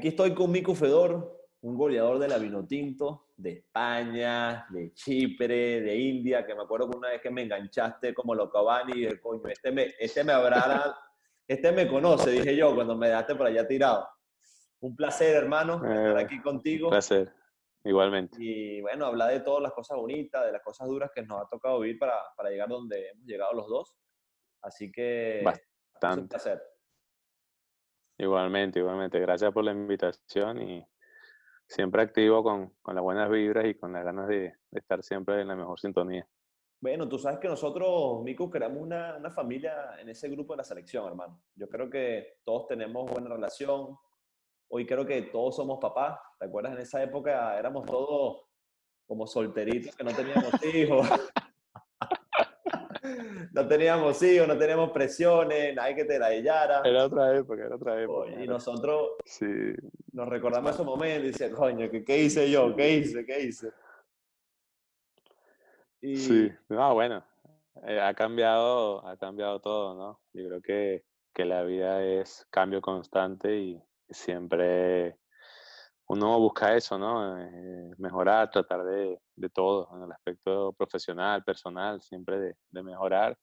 Aquí estoy con Mico Fedor, un goleador de la Vinotinto, de España, de Chipre, de India, que me acuerdo que una vez que me enganchaste como lo Cavani y el coño, este me, este me habrá, este me conoce, dije yo, cuando me dejaste por allá tirado. Un placer, hermano, estar Eh, aquí contigo. Un placer, igualmente. Y bueno, hablar de todas las cosas bonitas, de las cosas duras que nos ha tocado vivir para, para llegar donde hemos llegado los dos. Así que es un Bastante. placer. Igualmente, igualmente. Gracias por la invitación y siempre activo con, con las buenas vibras y con las ganas de, de estar siempre en la mejor sintonía. Bueno, tú sabes que nosotros, Mico, creamos una, una familia en ese grupo de la selección, hermano. Yo creo que todos tenemos buena relación. Hoy creo que todos somos papás. ¿Te acuerdas? En esa época éramos todos como solteritos que no teníamos hijos. No teníamos hijos, no teníamos presiones, nadie que te la hellara. Era otra época, era otra época. Oye, Y nosotros Sí, nos recordamos esos momentos y dice, coño, ¿qué, ¿qué hice yo? ¿Qué hice? ¿Qué hice? Y, sí. No, bueno, eh, ha cambiado, ha cambiado todo, ¿no? Yo creo que, que la vida es cambio constante y siempre uno busca eso, ¿no? Eh, mejorar, tratar de, de todo, en el aspecto profesional, personal, siempre de, de mejorar.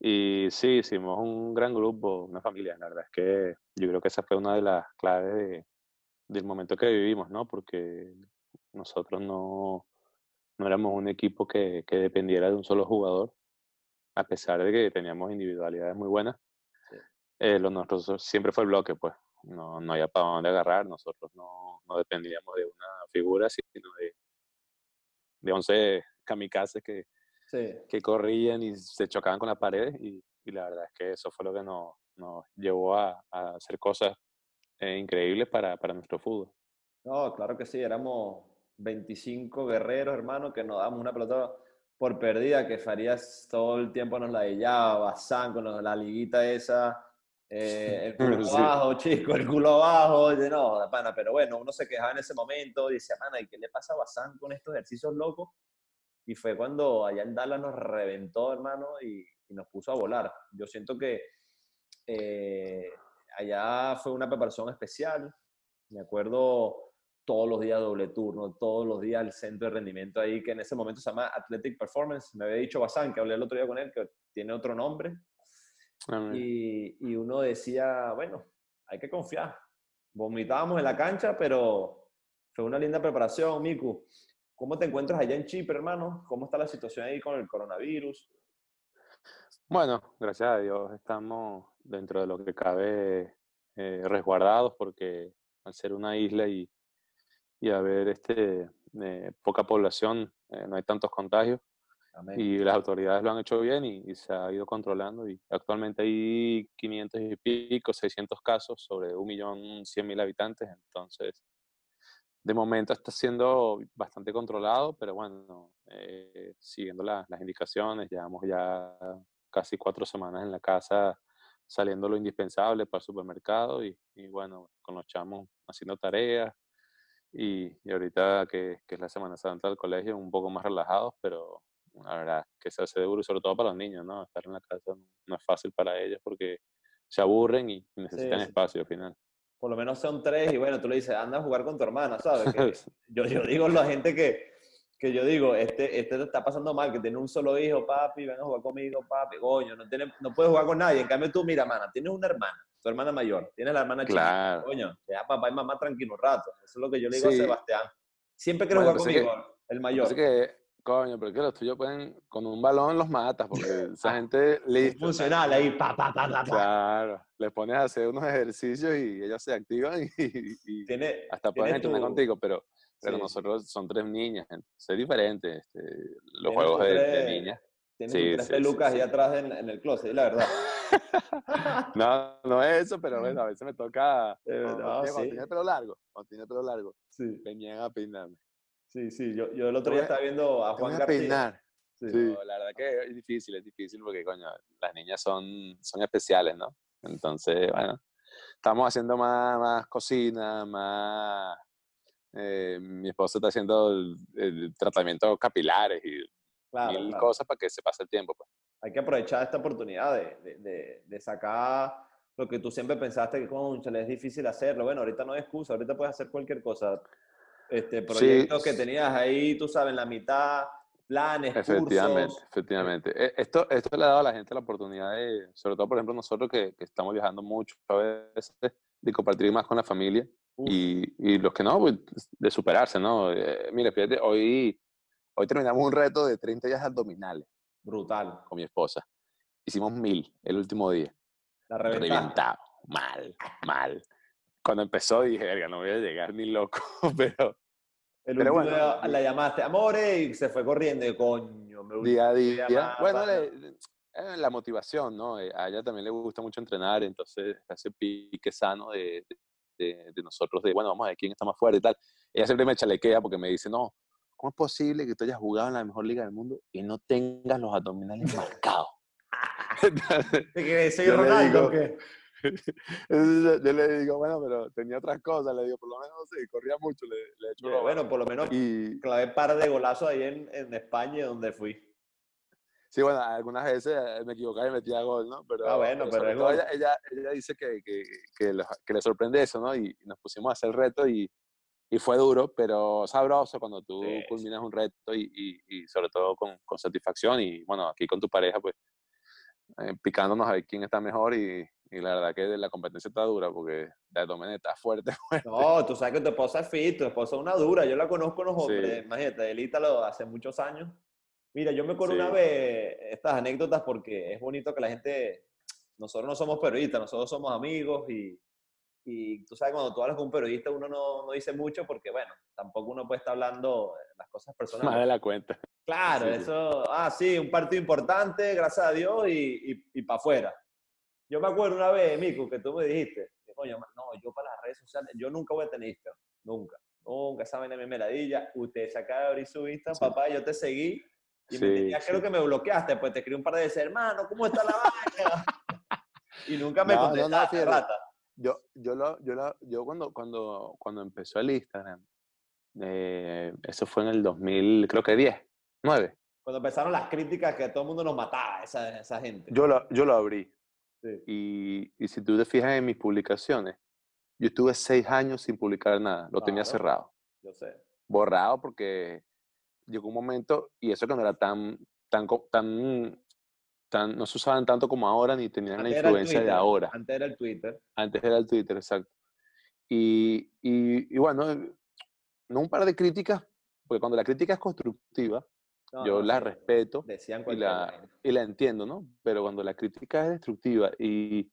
Y sí, hicimos un gran grupo, una familia. La verdad es que yo creo que esa fue una de las claves de- del momento que vivimos, ¿no? Porque nosotros no, no éramos un equipo que, que dependiera de un solo jugador, a pesar de que teníamos individualidades muy buenas. Sí. eh, lo nuestro siempre fue el bloque, pues. No, no había para dónde agarrar. Nosotros no, no dependíamos de una figura, sino de, de 11 kamikazes que, sí. que corrían y se chocaban con las paredes y, y la verdad es que eso fue lo que nos, nos llevó a, a hacer cosas eh, increíbles para, para nuestro fútbol. No, claro que sí, éramos 25 guerreros, hermano, que nos damos una pelota por perdida, que Farías todo el tiempo nos la dejaba, Bazán con la liguita esa, eh, el culo Sí. abajo, chico, el culo abajo, de no, pana, pero bueno, uno se quejaba en ese momento, dice, pana, ¿y qué le pasa a Bazán con estos ejercicios locos? Y fue cuando allá en Dallas nos reventó, hermano, y, y nos puso a volar. Yo siento que eh, allá fue una preparación especial, me acuerdo todos los días doble turno, todos los días el centro de rendimiento ahí, que en ese momento se llama Athletic Performance. Me había dicho Bazán, que hablé el otro día con él, que tiene otro nombre. Ah, y uno decía, bueno, hay que confiar. Vomitábamos en la cancha, pero fue una linda preparación, Miku. ¿Cómo te encuentras allá en Chipre, hermano? ¿Cómo está la situación ahí con el coronavirus? Bueno, gracias a Dios estamos dentro de lo que cabe eh, resguardados porque al ser una isla y, y haber este, eh, poca población, eh, no hay tantos contagios Amén. y las autoridades lo han hecho bien y, y se ha ido controlando y actualmente hay 500 y pico, 600 casos sobre 1.100.000 habitantes, entonces de momento está siendo bastante controlado, pero bueno, eh, siguiendo la- las indicaciones, llevamos ya casi cuatro semanas en la casa saliendo lo indispensable para el supermercado y, y bueno, con los chamos haciendo tareas y, y ahorita que, que es la Semana Santa del colegio, un poco más relajados, pero la verdad que se hace duro sobre todo para los niños, ¿no? Estar en la casa no es fácil para ellos porque se aburren y necesitan sí. espacio al final. Por lo menos son tres y bueno, tú le dices, anda a jugar con tu hermana, ¿sabes? Que yo, yo digo a la gente que, que yo digo, este, este te está pasando mal, que tiene un solo hijo, papi, ven a jugar conmigo, papi, coño, no, tiene, no puedes jugar con nadie. En cambio tú, mira, mana, tienes una hermana, tu hermana mayor, tienes la hermana chica, Claro. coño, deja papá y mamá tranquilo un rato. Eso es lo que yo le digo Sí. a Sebastián. Siempre quiere Bueno, jugar conmigo, el mayor. Así que, coño, pero que los tuyos pueden, con un balón los matas, porque esa gente listo. funcional ahí, pa, pa, pa, pa, pa. Claro, les pones a hacer unos ejercicios y ellos se activan y, y Tiene, hasta tiene pueden entrenar tu- contigo, pero, pero sí, nosotros son tres niñas, es diferente. Este, los juegos de, de tres- niñas. Tienes Sí, tres sí, pelucas ahí atrás en, en el closet, la verdad. No, no es eso, pero bueno, a veces me toca. Eh, no, cuando el pelo largo, cuando el pelo largo, Sí, venían a peinarme. Sí, sí. Yo, yo el otro día estaba viendo a Juan a García. peinar. Sí, la verdad que es difícil, es difícil porque, coño, las niñas son, son especiales, ¿no? Entonces, bueno, estamos haciendo más, más cocina, más... Eh, mi esposo está haciendo el, tratamiento capilares y mil cosas para que se pase el tiempo. Pues. Hay que aprovechar esta oportunidad de, de, de, sacar lo que tú siempre pensaste que, es difícil hacerlo. Bueno, ahorita no hay excusa, ahorita puedes hacer cualquier cosa. Este, proyectos que tenías ahí, tú sabes, en la mitad, planes, efectivamente, cursos. Efectivamente, e, Esto, esto le ha dado a la gente la oportunidad de, sobre todo, por ejemplo, nosotros que, que estamos viajando mucho a veces, de compartir más con la familia y, y, los que no, pues, de superarse, ¿no? Eh, mire, fíjate, hoy, hoy terminamos un reto de 30 días abdominales. Brutal. Con mi esposa. Hicimos mil el último día. La Reventado. Mal, mal. Cuando empezó dije, verga, no voy a llegar ni loco, pero el Pero bueno, la llamaste, amore, y se fue corriendo, y coño, me Día a día. bueno, eh, la motivación, ¿no? Eh, a ella también le gusta mucho entrenar, entonces hace pique sano de, de, de, nosotros, de, bueno, vamos a ver quién está más fuerte y tal. Ella siempre me chalequea porque me dice, no, ¿cómo es posible que tú hayas jugado en la mejor liga del mundo y no tengas los abdominales marcados? ¿De que soy Ronaldo o qué? yo le digo, bueno, pero tenía otras cosas, le digo, por lo menos, sí, corría mucho, le, le he hecho Bueno, por lo menos y... clavé par de golazos ahí en, en España, donde fui. Sí, bueno, algunas veces eh, me equivocaba y metía gol, ¿no? Pero, ah, bueno, pero, ella, ella, ella, dice que, que, que, le sorprende eso, ¿no? Y, nos pusimos a hacer el reto y, y fue duro, pero sabroso cuando tú culminas un reto y, y, y sobre todo con, con, satisfacción. Y bueno, aquí con tu pareja, pues eh, picándonos a ver quién está mejor y, y la verdad que la competencia está dura porque la abdomen está fuerte, fuerte. No, tú sabes que tu esposa es fit, tu esposa es una dura. Yo la conozco los hombres. Imagínate, el Ítalo hace muchos años. Mira, yo me acuerdo una vez estas anécdotas porque es bonito que la gente. Nosotros no somos periodistas, nosotros somos amigos y, y tú sabes, cuando tú hablas con un periodista uno no, no, dice mucho porque, bueno, tampoco uno puede estar hablando las cosas personales. Más de la cuenta. Claro, eso, ah, sí, un partido importante, gracias a Dios, y, y, y para afuera. Yo me acuerdo una vez, Mico, que tú me dijiste, coño, no, yo para las redes sociales, yo nunca voy a tener Instagram, nunca. Nunca saben en mi meladilla. Usted se acaba de abrir su Instagram, papá, yo te seguí. Y me tenías, creo que me bloqueaste, pues te escribí un par de veces, hermano, ¿cómo está la vaina? y nunca me contestaste, rata. Yo, yo, lo, yo, lo, yo cuando, cuando, cuando empezó el Instagram, eh, eso fue en el 2000, creo que 10, 9. Cuando empezaron las críticas que todo el mundo nos mataba, esa, esa gente. Yo lo, yo lo abrí. Y, y, si tú te fijas en mis publicaciones, yo estuve seis años sin publicar nada, lo tenía cerrado. Yo sé. Borrado porque llegó un momento, y eso que no era tan, tan, tan, tan no se usaban tanto como ahora, ni tenían la influencia de ahora. Antes era el Twitter. Antes era el Twitter, exacto. Y, y, y bueno, no un par de críticas, porque cuando la crítica es constructiva, yo la respeto y la, y la, entiendo, ¿no? Pero cuando la crítica es destructiva y,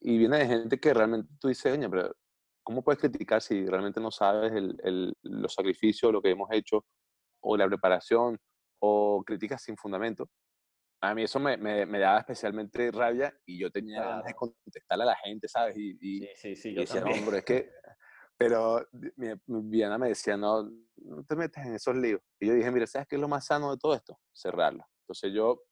y viene de gente que realmente tú dices, pero ¿cómo puedes criticar si realmente no sabes el, el, los sacrificios, lo que hemos hecho, o la preparación, o críticas sin fundamento? A mí eso me, me, me daba especialmente rabia y yo tenía ganas de contestarle a la gente, ¿sabes? Y, y, sí, sí, sí, yo decía, no, pero es que pero mi, Viana me decía, no, no te metas en esos líos. Y yo dije, mira, ¿sabes qué es lo más sano de todo esto? Cerrarlo. Entonces yo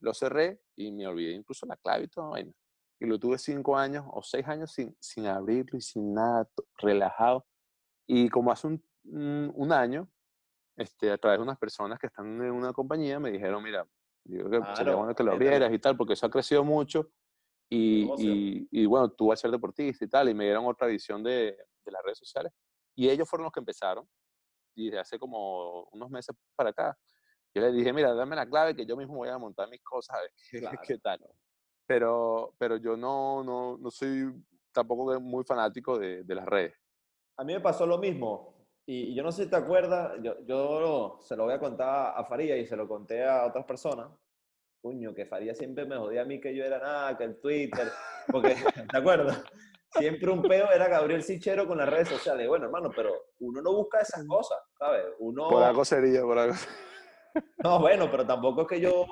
lo cerré y me olvidé incluso la clave y todo. Y lo tuve cinco años o seis años sin, sin abrirlo y sin nada, relajado. Y como hace un, un, año, este, a través de unas personas que están en una compañía, me dijeron, mira, yo creo que sería bueno que lo abrieras y tal, porque eso ha crecido mucho. Y, y, y, bueno, tú vas a ser deportista y tal, y me dieron otra visión de, de las redes sociales. Y ellos fueron los que empezaron. Y desde hace como unos meses para acá, yo les dije, mira, dame la clave que yo mismo voy a montar mis cosas, a ver qué, tal. Pero, pero yo no, no, no soy tampoco muy fanático de, de, las redes. A mí me pasó lo mismo. Y, yo no sé si te acuerdas, yo, yo se lo voy a contar a Faría y se lo conté a otras personas. Puño, que Faría siempre me jodía a mí que yo era nada, que el Twitter. Porque, ¿te acuerdas? siempre un peo era Gabriel Sichero con las redes sociales. Bueno, hermano, pero uno no busca esas cosas, ¿sabes? Uno... Por algo sería, por algo. No, bueno, pero tampoco es que yo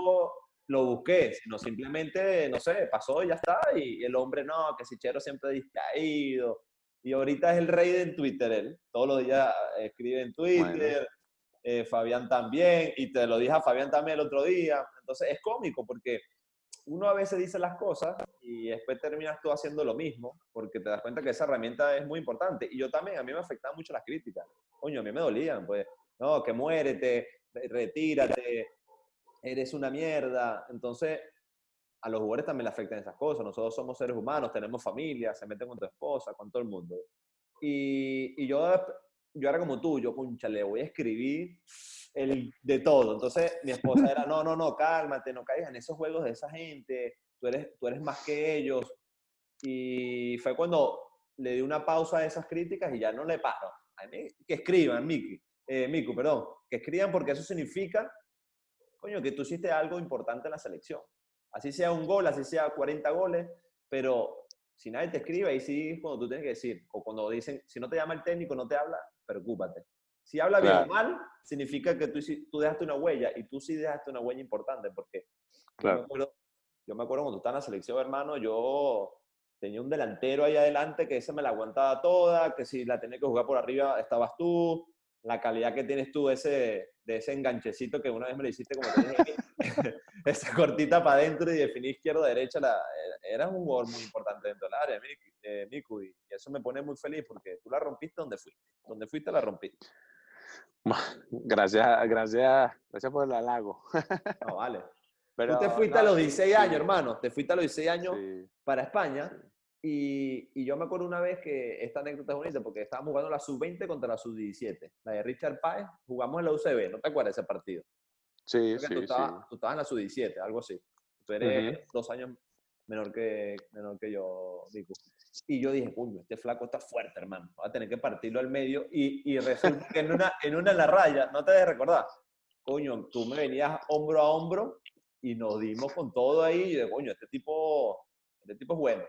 lo busqué, sino simplemente, no sé, pasó y ya está. Y el hombre, no, que Sichero siempre distraído. Y ahorita es el rey de Twitter, él. Todos los días escribe en Twitter. Eh, Fabián también, y te lo dije a Fabián también el otro día. Entonces es cómico porque uno a veces dice las cosas y después terminas tú haciendo lo mismo, porque te das cuenta que esa herramienta es muy importante. Y yo también, a mí me afectaban mucho las críticas. Coño, a mí me dolían, pues, no, que muérete, retírate, eres una mierda. Entonces, a los jugadores también le afectan esas cosas. Nosotros somos seres humanos, tenemos familia, se meten con tu esposa, con todo el mundo. Y, y yo, yo era como tú, yo, concha, le voy a escribir el, de todo. Entonces mi esposa era, no, no, no, cálmate, no caigas en esos juegos de esa gente, tú eres, tú eres más que ellos. Y fue cuando le di una pausa a esas críticas y ya no le paro. que escriban, Miki, eh, Miku, perdón, que escriban porque eso significa, coño, que tú hiciste algo importante en la selección. Así sea un gol, así sea 40 goles, pero si nadie te escribe, ahí sí es cuando tú tienes que decir, o cuando dicen, si no te llama el técnico, no te habla, preocúpate. Si habla bien o mal, significa que tú, tú dejaste una huella y tú sí dejaste una huella importante porque yo, me acuerdo, yo me acuerdo cuando estaba en la selección, hermano, yo tenía un delantero ahí adelante que ese me la aguantaba toda, que si la tenía que jugar por arriba estabas tú, la calidad que tienes tú ese, de ese enganchecito que una vez me lo hiciste como que esa cortita para adentro y definir izquierda-derecha, era un jugador muy importante dentro del área, Miku, y eso me pone muy feliz porque tú la rompiste donde fuiste, donde fuiste la rompiste. Gracias, gracias, gracias por el halago. No, vale. Pero, Tú te fuiste a los 16 años, hermano. Te fuiste a los 16 años para España. Y, y, yo me acuerdo una vez que esta anécdota es bonita porque estábamos jugando la sub-20 contra la sub-17. La de Richard Páez, jugamos en la UCB. ¿No te acuerdas de ese partido? Sí, sí, tú estabas, Tú estabas en la sub-17, algo así. Tú eres dos años menor que, menor que yo, Dico. Y yo dije, uy, este flaco está fuerte, hermano. Va a tener que partirlo al medio. Y, y resulta que en una, en una en la raya, no te debes recordar, coño, tú me venías hombro a hombro y nos dimos con todo ahí. Y de coño, este tipo, este tipo es bueno.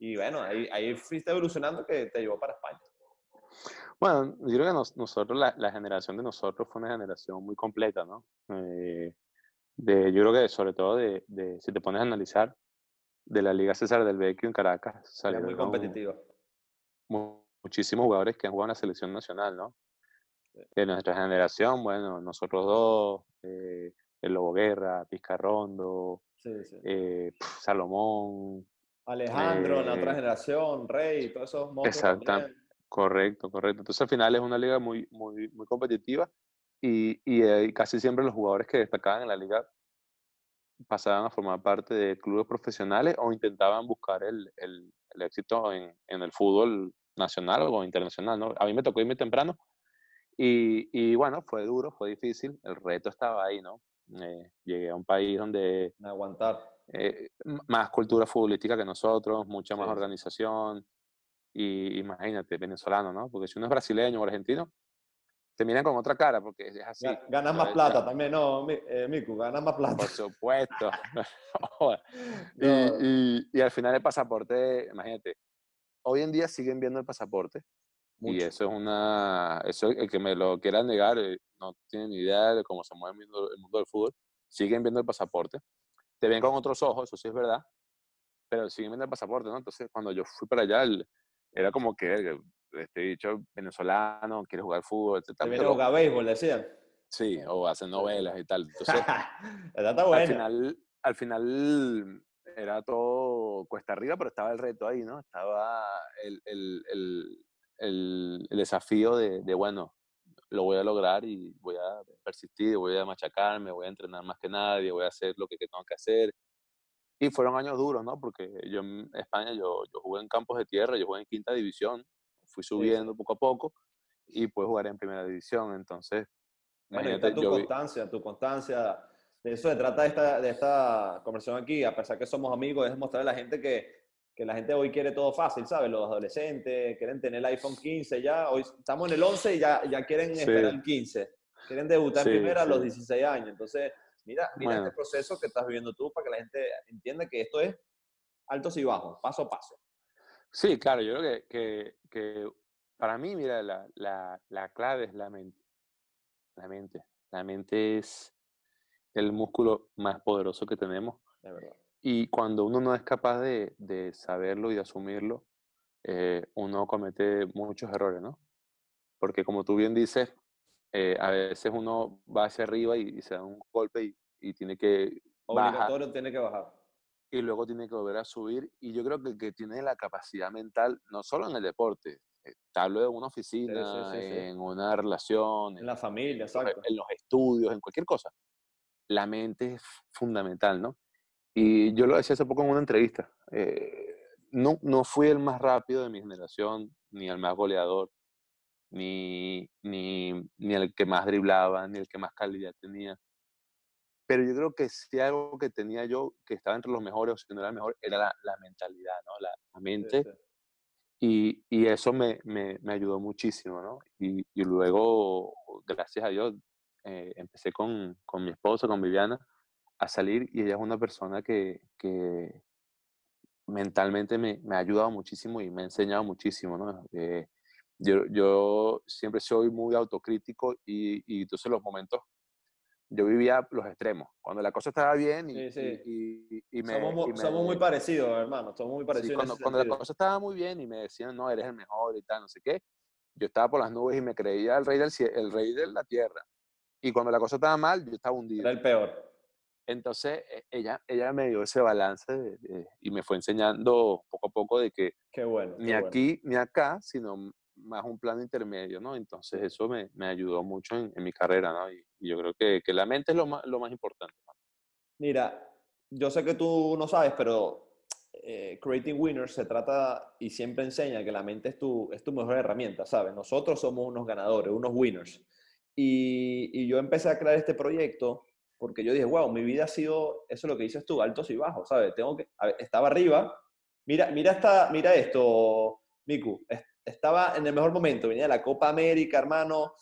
Y bueno, ahí, ahí fuiste evolucionando que te llevó para España. Bueno, yo creo que nosotros, la, la, generación de nosotros fue una generación muy completa, ¿no? Eh, de, yo creo que sobre todo de, de, si te pones a analizar, de la Liga César del Vecchio en Caracas. Salió muy competitivo. Muchísimos jugadores que han jugado en la selección nacional, ¿no? De nuestra generación, bueno, nosotros dos, eh, el Lobo Guerra, Pizcarrondo, eh, Salomón. Alejandro, la otra eh, generación, Rey, todos esos Exacto, correcto, correcto. Entonces al final es una liga muy, muy, muy competitiva y, y casi siempre los jugadores que destacaban en la liga pasaban a formar parte de clubes profesionales o intentaban buscar el, el, el éxito en, en, el fútbol nacional o internacional. ¿no? A mí me tocó irme temprano y, y bueno, fue duro, fue difícil, el reto estaba ahí, ¿no? Eh, llegué a un país donde... Aguantar. Eh, más cultura futbolística que nosotros, mucha más organización y imagínate, venezolano, ¿no? Porque si uno es brasileño o argentino, te miran con otra cara porque es así. Ganas más plata también, ¿no, eh, Miku? Ganas más plata. Por supuesto. y, y, al final el pasaporte, imagínate, hoy en día siguen viendo el pasaporte y eso es una, eso el que me lo quiera negar eh, no tiene ni idea de cómo se mueve el mundo, el mundo del fútbol, siguen viendo el pasaporte, te ven con otros ojos, eso sí es verdad, pero siguen viendo el pasaporte, ¿no? Entonces cuando yo fui para allá, era como que este dicho venezolano, quiere jugar fútbol, etc. Quiere jugar béisbol, decían. Sí, o hacen novelas y tal. Entonces, al final, al final era todo cuesta arriba, pero estaba el reto ahí, ¿no? Estaba el, el, el, el desafío de, de, bueno, lo voy a lograr y voy a persistir, voy a machacarme, voy a entrenar más que nadie, voy a hacer lo que tengo que hacer. Y fueron años duros, ¿no? Porque yo en España, yo, yo jugué en campos de tierra, yo jugué en quinta división, fui subiendo poco a poco y pude jugar en primera división. Entonces, bueno, tu constancia, tu constancia. De eso se trata de esta, de esta conversación aquí, a pesar que somos amigos, es mostrarle a la gente que, que la gente hoy quiere todo fácil, ¿sabes? Los adolescentes quieren tener el iPhone 15 ya, hoy estamos en el 11 y ya, ya quieren esperar el 15. Quieren debutar primero a los 16 años. Entonces, mira, mira este proceso que estás viviendo tú para que la gente entienda que esto es altos y bajos, paso a paso. Sí, claro, yo creo que, que, para mí, mira, la, la, la, clave es la mente. La mente. La mente es el músculo más poderoso que tenemos. De verdad. Y cuando uno no es capaz de, de saberlo y de asumirlo, eh, uno comete muchos errores, ¿no? Porque como tú bien dices, eh, a veces uno va hacia arriba y, se da un golpe y, y tiene que Obligatorio bajar. tiene que bajar. Y luego tiene que volver a subir. Y yo creo que el que tiene la capacidad mental, no solo en el deporte, eh, hablo de una oficina, en una relación, en la familia, exacto. en los estudios, en cualquier cosa. La mente es fundamental, ¿no? Y yo lo decía hace poco en una entrevista. Eh, no, no fui el más rápido de mi generación, ni el más goleador, ni, ni, ni el que más driblaba, ni el que más calidad tenía. Pero yo creo que si algo que tenía yo, que estaba entre los mejores, o si no era el mejor, era la, la mentalidad, ¿no? La, mente. Y, y, eso me, me, me, ayudó muchísimo, ¿no? Y, y luego, gracias a Dios, eh, empecé con, con mi esposa, con Viviana, a salir y ella es una persona que, que mentalmente me, me, ha ayudado muchísimo y me ha enseñado muchísimo, ¿no? Eh, yo, yo, siempre soy muy autocrítico y, y, entonces los momentos, yo vivía los extremos, cuando la cosa estaba bien y, y, y me, somos, somos, muy parecidos, hermano, somos muy parecidos. cuando, cuando la cosa estaba muy bien y me decían, no, eres el mejor y tal, no sé qué, yo estaba por las nubes y me creía el rey, del, el rey de la tierra. Y cuando la cosa estaba mal, yo estaba hundido. Era el peor. Entonces, e, ella, ella me dio ese balance y me fue enseñando poco a poco de que qué bueno, ni aquí ni acá, sino más un plan intermedio, ¿no? Entonces, eso me, me ayudó mucho en, mi carrera, ¿no? Y, yo creo que, que, la mente es lo más, lo más importante. Mira, yo sé que tú no sabes, pero eh, Creating Winners se trata y siempre enseña que la mente es tu, es tu mejor herramienta, ¿sabes? Nosotros somos unos ganadores, unos winners. Y, y yo empecé a crear este proyecto porque yo dije, wow, mi vida ha sido, eso es lo que dices tú, altos y bajos, ¿sabes? Tengo que, estaba arriba, mira, mira, esta, mira esto, Miku, estaba en el mejor momento, venía la Copa América, hermano,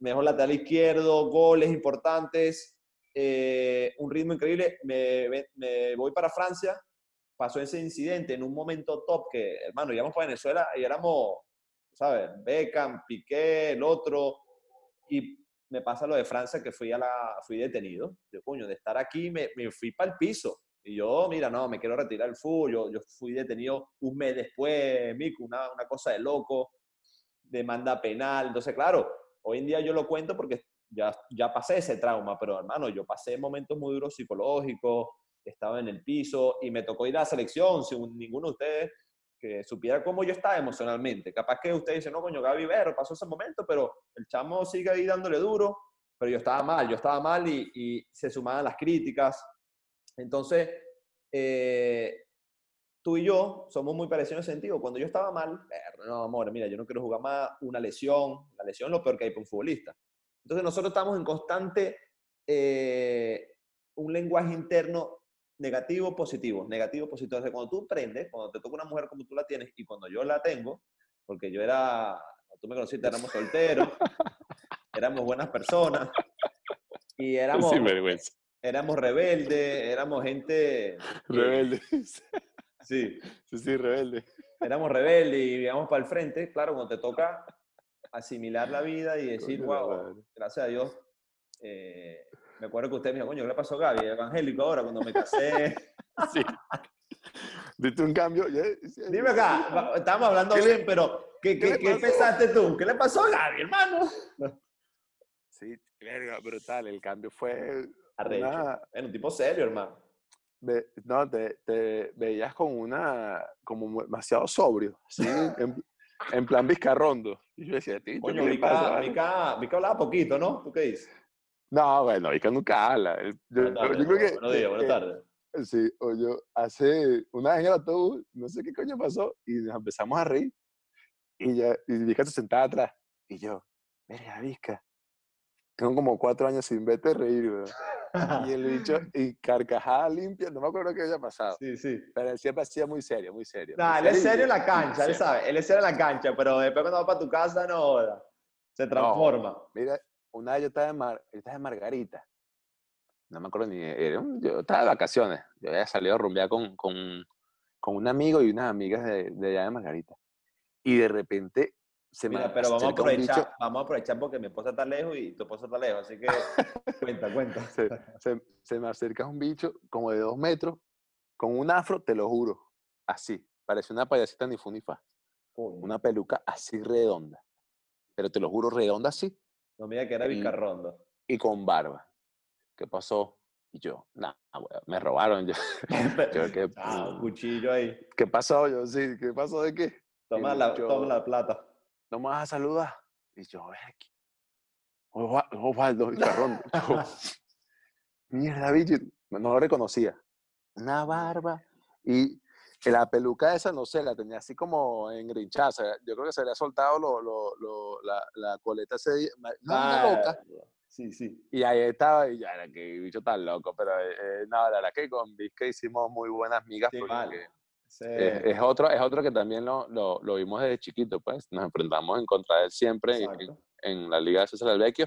mejor lateral izquierdo, goles importantes, eh, un ritmo increíble, me, me, voy para Francia, pasó ese incidente en un momento top que, hermano, íbamos para Venezuela y éramos, ¿sabes? Beckham, Piqué, el otro, y me pasa lo de Francia, que fui, a la, fui detenido. Yo, coño, de estar aquí me, me fui para el piso. Y yo, mira, no, me quiero retirar el fútbol. Yo, yo fui detenido un mes después, Mico, una, una cosa de loco, demanda penal. Entonces, claro, hoy en día yo lo cuento porque ya, ya pasé ese trauma, pero hermano, yo pasé momentos muy duros psicológicos, estaba en el piso y me tocó ir a la selección, sin ninguno de ustedes que supiera cómo yo estaba emocionalmente. Capaz que usted dice, no, coño, Gaby Vero, pasó ese momento, pero el chamo sigue ahí dándole duro, pero yo estaba mal, yo estaba mal y, y se sumaban las críticas. Entonces, eh, tú y yo somos muy parecidos en ese sentido. Cuando yo estaba mal, no, amor, mira, yo no quiero jugar más, una lesión, la lesión es lo peor que hay para un futbolista. Entonces nosotros estamos en constante, eh, un lenguaje interno negativo, positivo, negativo, positivo. O cuando tú aprendes, cuando te toca una mujer como tú la tienes y cuando yo la tengo, porque yo era, tú me conociste, éramos solteros, éramos buenas personas y éramos, éramos rebeldes, éramos gente... Rebeldes. Sí. Sí, sí, rebelde. Éramos rebeldes y íbamos para el frente. Claro, cuando te toca asimilar la vida y decir, wow, gracias a Dios, eh, me acuerdo que usted me dijo, coño, ¿qué le pasó a Gaby? Evangélico ahora, cuando me casé. sí. ¿Viste un cambio? Dime acá, estamos hablando bien, pero ¿qué, qué, ¿qué, pensaste tú? ¿Qué le pasó a Gaby, hermano? Sí, verga, brutal. El cambio fue. Arrecho. Una... un tipo serio, hermano. no, te, te, veías como una. como demasiado sobrio. ¿sí? en, en, plan vizcarrondo. Y yo decía, tío, Coño, Mica, Mica, Mica hablaba poquito, ¿no? ¿Tú qué dices? No, bueno, que nunca habla. Yo, tardes, yo creo que. Buenos días, buenas tardes. Sí, o yo hace una vez en el autobús, no sé qué coño pasó, y nos empezamos a reír. Y ya, y Vizca se sentaba atrás. Y yo, verga, Vizca. Tengo como cuatro años sin verte reír, güey. y el bicho, y carcajada limpia, no me acuerdo qué había pasado. Sí, sí. Pero él siempre hacía muy serio, muy serio. No, él es serio en la cancha, él sabe. Él es serio en la cancha, pero después cuando va para tu casa, no, se transforma. mira, una vez yo estaba en, Mar, estaba en Margarita. No me acuerdo ni. yo estaba de vacaciones. Yo había salido a rumbear con, con, con un amigo y unas amigas de, de allá de Margarita. Y de repente se Mira, pero vamos a aprovechar, vamos a aprovechar porque mi esposa está lejos y tu esposa está lejos, así que cuenta, cuenta. Se, se, se, me acerca un bicho como de dos metros, con un afro, te lo juro, así, parece una payasita ni funifa. Una peluca así redonda, pero te lo juro, redonda así, No me diga que era Y- Vizcarrondo. y con barba. ¿Qué pasó? Y yo, nada, me robaron. Yo, yo, ¿qué, Ah, un cuchillo ahí. ¿Qué pasó? Yo, sí, ¿qué pasó de qué? Toma Y la, yo- toma la plata. ¿No me vas a saludar? Y yo, ven aquí. Osva- Osvaldo Vizcarrondo. Yo, Mierda, bicho. No lo reconocía. Una barba. Y la peluca esa, no sé, la tenía así como engrinchada. o sea, yo creo que se le ha soltado lo, lo- lo- la, la coleta ese día. Ah, loca. Sí, sí. Y ahí estaba, y ya era que bicho tan loco. Pero eh, no, la verdad que con Vizca hicimos muy buenas migas. Sí, porque vale. es, otro, es otro que también lo, lo, lo vimos desde chiquito, pues. Nos enfrentamos en contra de él siempre en, la Liga de César Vecchio.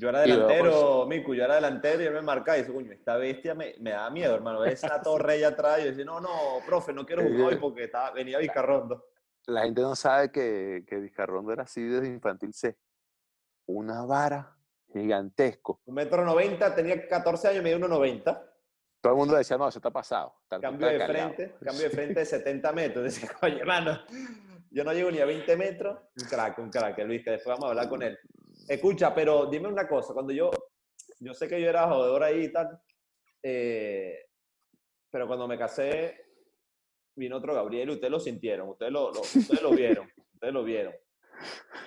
Yo era por delantero, Miku, yo era delantero y él me marcaba y dice, coño, esta bestia me, me da miedo, hermano. Esa torre allá atrás y yo decía, no, no, profe, no quiero jugar hoy porque estaba, venía Vizcarrondo. La gente no sabe que, que Vizcarrondo era así desde infantil C. Una vara gigantesco. Un metro noventa, tenía 14 años, me dio 1,90. Todo el mundo decía, no, eso está pasado. está- Cambio está de calado". frente, cambio de frente de 70 metros. Decía, coño, hermano, yo no llego ni a 20 metros. Un crack, un crack, Luis, que después vamos a hablar con él. Escucha, pero dime una cosa, cuando yo, yo sé que yo era jodedor ahí y tal, eh, pero cuando me casé, vino otro Gabriel y ustedes lo sintieron, ustedes lo, lo- ustedes lo vieron, ustedes lo vieron.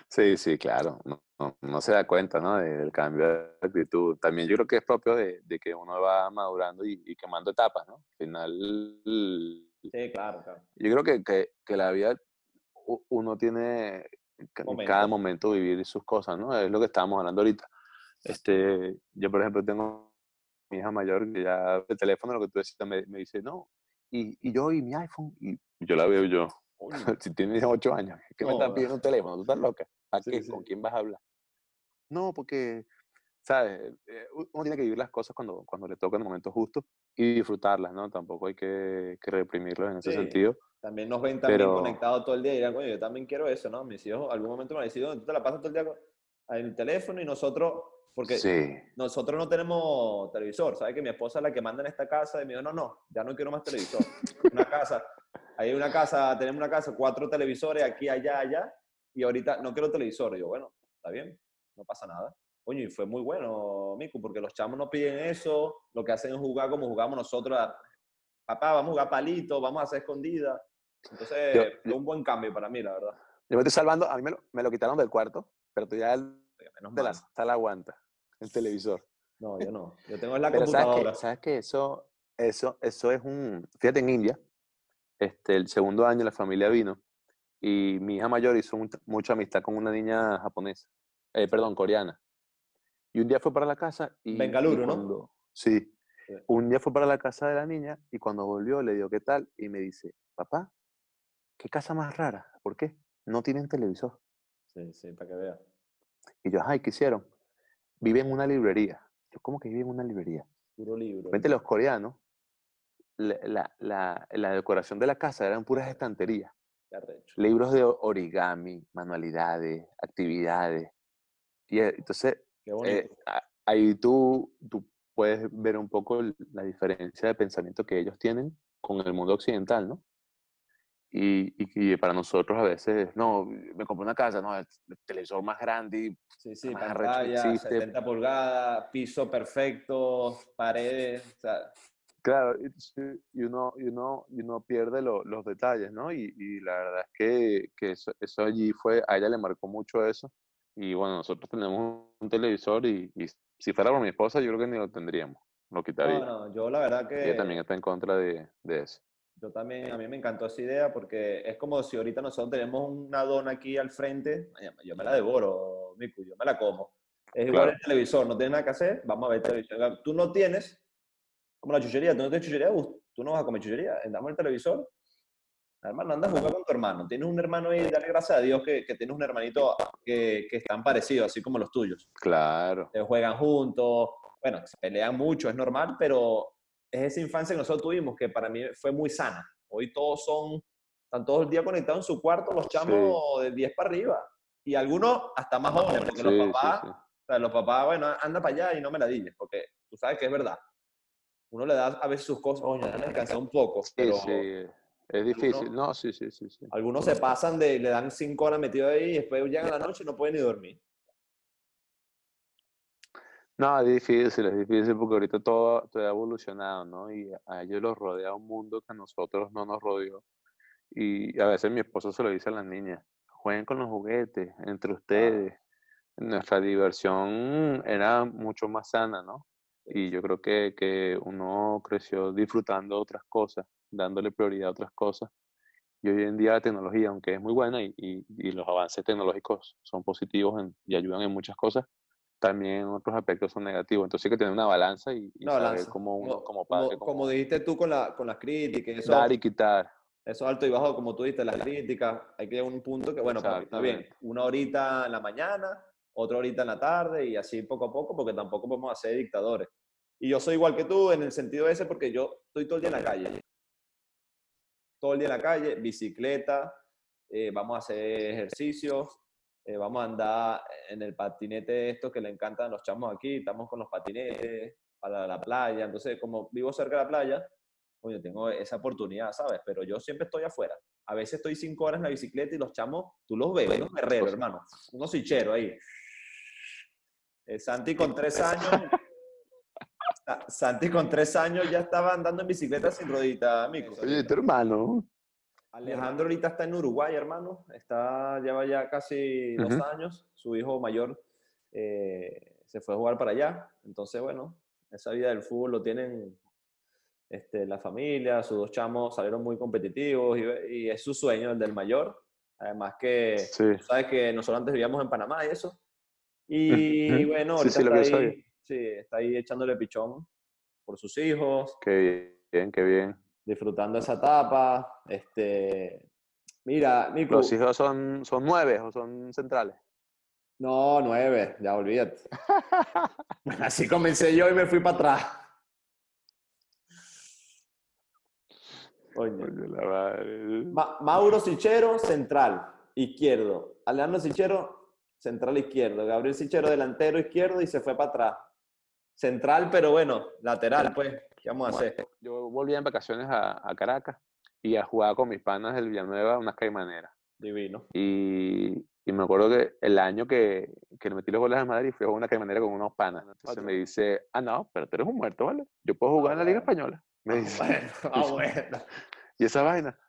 Sí, sí, claro. No, no- no se da cuenta, ¿no? de- Del cambio de actitud. También yo creo que es propio de, de que uno va madurando y, y quemando etapas, ¿no? Al final, Sí, claro, claro. yo creo que, que, que la vida, uno tiene en cada momento vivir sus cosas, ¿no? Es lo que estábamos hablando ahorita. Este, yo, por ejemplo, tengo mi hija mayor que ya el teléfono, lo que tú decías, me, me dice, no, y, y yo y mi iPhone, y yo la veo yo, si tienes ocho años, ¿qué me No, estás va. pidiendo un teléfono? ¿Tú estás loca? ¿Para Sí, qué? sí. ¿Con quién vas a hablar? No, porque, ¿sabes? Eh, Uno tiene que vivir las cosas cuando, cuando le toca en el momento justo y disfrutarlas, ¿no? Tampoco hay que, que reprimirlos en ese Sí. sentido. También nos ven también Pero- conectados todo el día y dirán, coño, yo también quiero eso, ¿no? Mis hijos algún momento me han dicho, tú te la pasas todo el día con- en el teléfono y nosotros, porque Sí, nosotros no tenemos televisor, ¿sabes? Que mi esposa es la que manda en esta casa y me dijo, no, no, ya no quiero más televisor. Una casa, hay una casa, tenemos una casa, cuatro televisores aquí, allá, allá, y ahorita no quiero televisor. Y yo, bueno, está bien, no pasa nada. Coño, y fue muy bueno, Miku, porque los chamos no piden eso, lo que hacen es jugar como jugamos nosotros. a, Papá, vamos a jugar palito, vamos a hacer escondida. Entonces, Yo- fue un buen cambio para mí, la verdad. yo me estoy salvando, a mí me lo, me lo quitaron del cuarto, pero tú ya el Menos de la mal. sala aguanta, el televisor. No, yo no. Yo tengo la Pero sabes computadora. sabes que eso, eso, eso es un, fíjate en India, este, el segundo año la familia vino y mi hija mayor hizo mucha- mucha amistad con una niña japonesa, eh, perdón, coreana. Y un día fue para la casa y... Bengaluru, ¿no? cuando-. Sí. Un día fue para la casa de la niña y cuando volvió le digo, ¿qué tal? Y me dice, papá, ¿qué casa más rara? ¿Por qué? No tienen televisor. Sí, sí, para que veas. Y yo, ay, ¿qué hicieron? Vive en una librería. Yo, ¿cómo que vive en una librería? Puro libro. Vente los coreanos, la, la, la- la decoración de la casa eran puras estanterías, libros de origami, manualidades, actividades. Y eh, entonces, eh, ahí tú, tú puedes ver un poco la diferencia de pensamiento que ellos tienen con el mundo occidental, ¿no? Y, y para nosotros a veces, no, me compré una casa, no, el televisor más grande Sí, sí, más pantalla, existe. 70 pulgadas, piso perfecto, paredes, o sea, Claro, y, uno, y uno, y uno pierde lo- los detalles, ¿no? Y, y la verdad es que, que eso, eso allí fue, a ella le marcó mucho eso. Y bueno, nosotros tenemos un televisor y, y si fuera por mi esposa, yo creo que ni lo tendríamos, lo quitaría. no, no, yo la verdad que Ella también está en contra de, de eso. Yo también, a mí me encantó esa idea porque es como si ahorita nosotros tenemos una dona aquí al frente, yo me la devoro, Miku, yo me la como. Es igual Claro. el televisor, no tienes nada que hacer, vamos a ver televisión. Tú no tienes, como la chuchería, tú no tienes chuchería, tú no vas a comer chuchería, damos el televisor. Hermano, anda a jugar con tu hermano. Tienes un hermano ahí, dale gracias a Dios que, que tienes un hermanito que, que están parecidos, así como los tuyos. Claro. Eh, juegan juntos, bueno, se pelean mucho, es normal, pero es esa infancia que nosotros tuvimos que para mí fue muy sana. Hoy todos son, están todos el día conectados en su cuarto, los chamos de 10 para arriba. Y algunos hasta más jóvenes, porque Sí, los sí, papás, sí. o sea, los papás, bueno, anda para allá y no me la digas, porque tú sabes que es verdad. Uno le da a veces sus cosas, oye, déjame descansar un poco, Sí, pero sí, es difícil. No, sí, sí, sí, sí. algunos se pasan de, le dan 5 horas metido ahí y después llegan a la noche y no pueden ni dormir. No, es difícil, es difícil porque ahorita todo, todo ha evolucionado, ¿no? Y a ellos los rodea un mundo que a nosotros no nos rodeó. Y a veces mi esposo se lo dice a las niñas, jueguen con los juguetes entre ustedes. Nuestra diversión era mucho más sana, ¿no? Y yo creo que, que uno creció disfrutando otras cosas, dándole prioridad a otras cosas. Y hoy en día la tecnología, aunque es muy buena y, y, y los avances tecnológicos son positivos en- y ayudan en muchas cosas, también otros aspectos son negativos. Entonces hay que tener una balanza y, y Una saber balanza. cómo uno Como, como como, padre, como cómo dijiste tú con, la, con las críticas, eso, dar y quitar. eso alto y bajo, como tú dijiste, las críticas, hay que llegar a un punto que, bueno, pues, está bien, una horita en la mañana, otra horita en la tarde y así poco a poco, porque tampoco podemos hacer dictadores. Y yo soy igual que tú en el sentido ese, porque yo estoy todo el día en la calle. Todo el día en la calle, bicicleta, eh, vamos a hacer ejercicios, eh, vamos a andar en el patinete esto que le encantan los chamos aquí, estamos con los patinetes para la playa, entonces como vivo cerca de la playa, coño, tengo esa oportunidad, ¿sabes? Pero yo siempre estoy afuera. A veces estoy cinco horas en la bicicleta y los chamos, tú los ves, unos guerreros, hermano, unos sicheros ahí. Eh, Santi con tres años, Sa- Santi con tres años ya estaba andando en bicicleta sin rodita, amigo. Oye, tu hermano. Alejandro ahorita está en Uruguay, hermano. Está, lleva ya casi dos Ujú. años. Su hijo mayor eh, se fue a jugar para allá. Entonces, bueno, esa vida del fútbol lo tienen este, la familia. Sus dos chamos salieron muy competitivos y, y es su sueño, el del mayor. Además que, Sí. sabes que nosotros antes vivíamos en Panamá y eso. Y Ujú. bueno, Sí, ahorita sí, lo está, ahí, sí, está ahí echándole pichón por sus hijos Qué bien, qué bien. Disfrutando esa etapa. Este, mira, Nico, ¿Los hijos son, son nueve o son centrales? no, nueve, ya olvídate. Así comencé yo y me fui para atrás. Ma- Mauro Sichero, central, izquierdo. Alejandro Sichero, central izquierdo. Gabriel Sichero, delantero izquierdo y se fue para atrás. Central, pero bueno, lateral, pues. ¿Qué vamos a hacer? Yo volví en vacaciones a, a Caracas y a jugar con mis panas del Villanueva unas caimaneras. Divino. Y, y me acuerdo que el año que, que le metí los goles al Madrid fui a jugar una caimanera con unos panas. Entonces me dice, ah, no, pero tú eres un muerto, ¿vale? Yo puedo jugar en la Liga bueno. Española. Me dice, Bueno, ah, bueno. y esa vaina,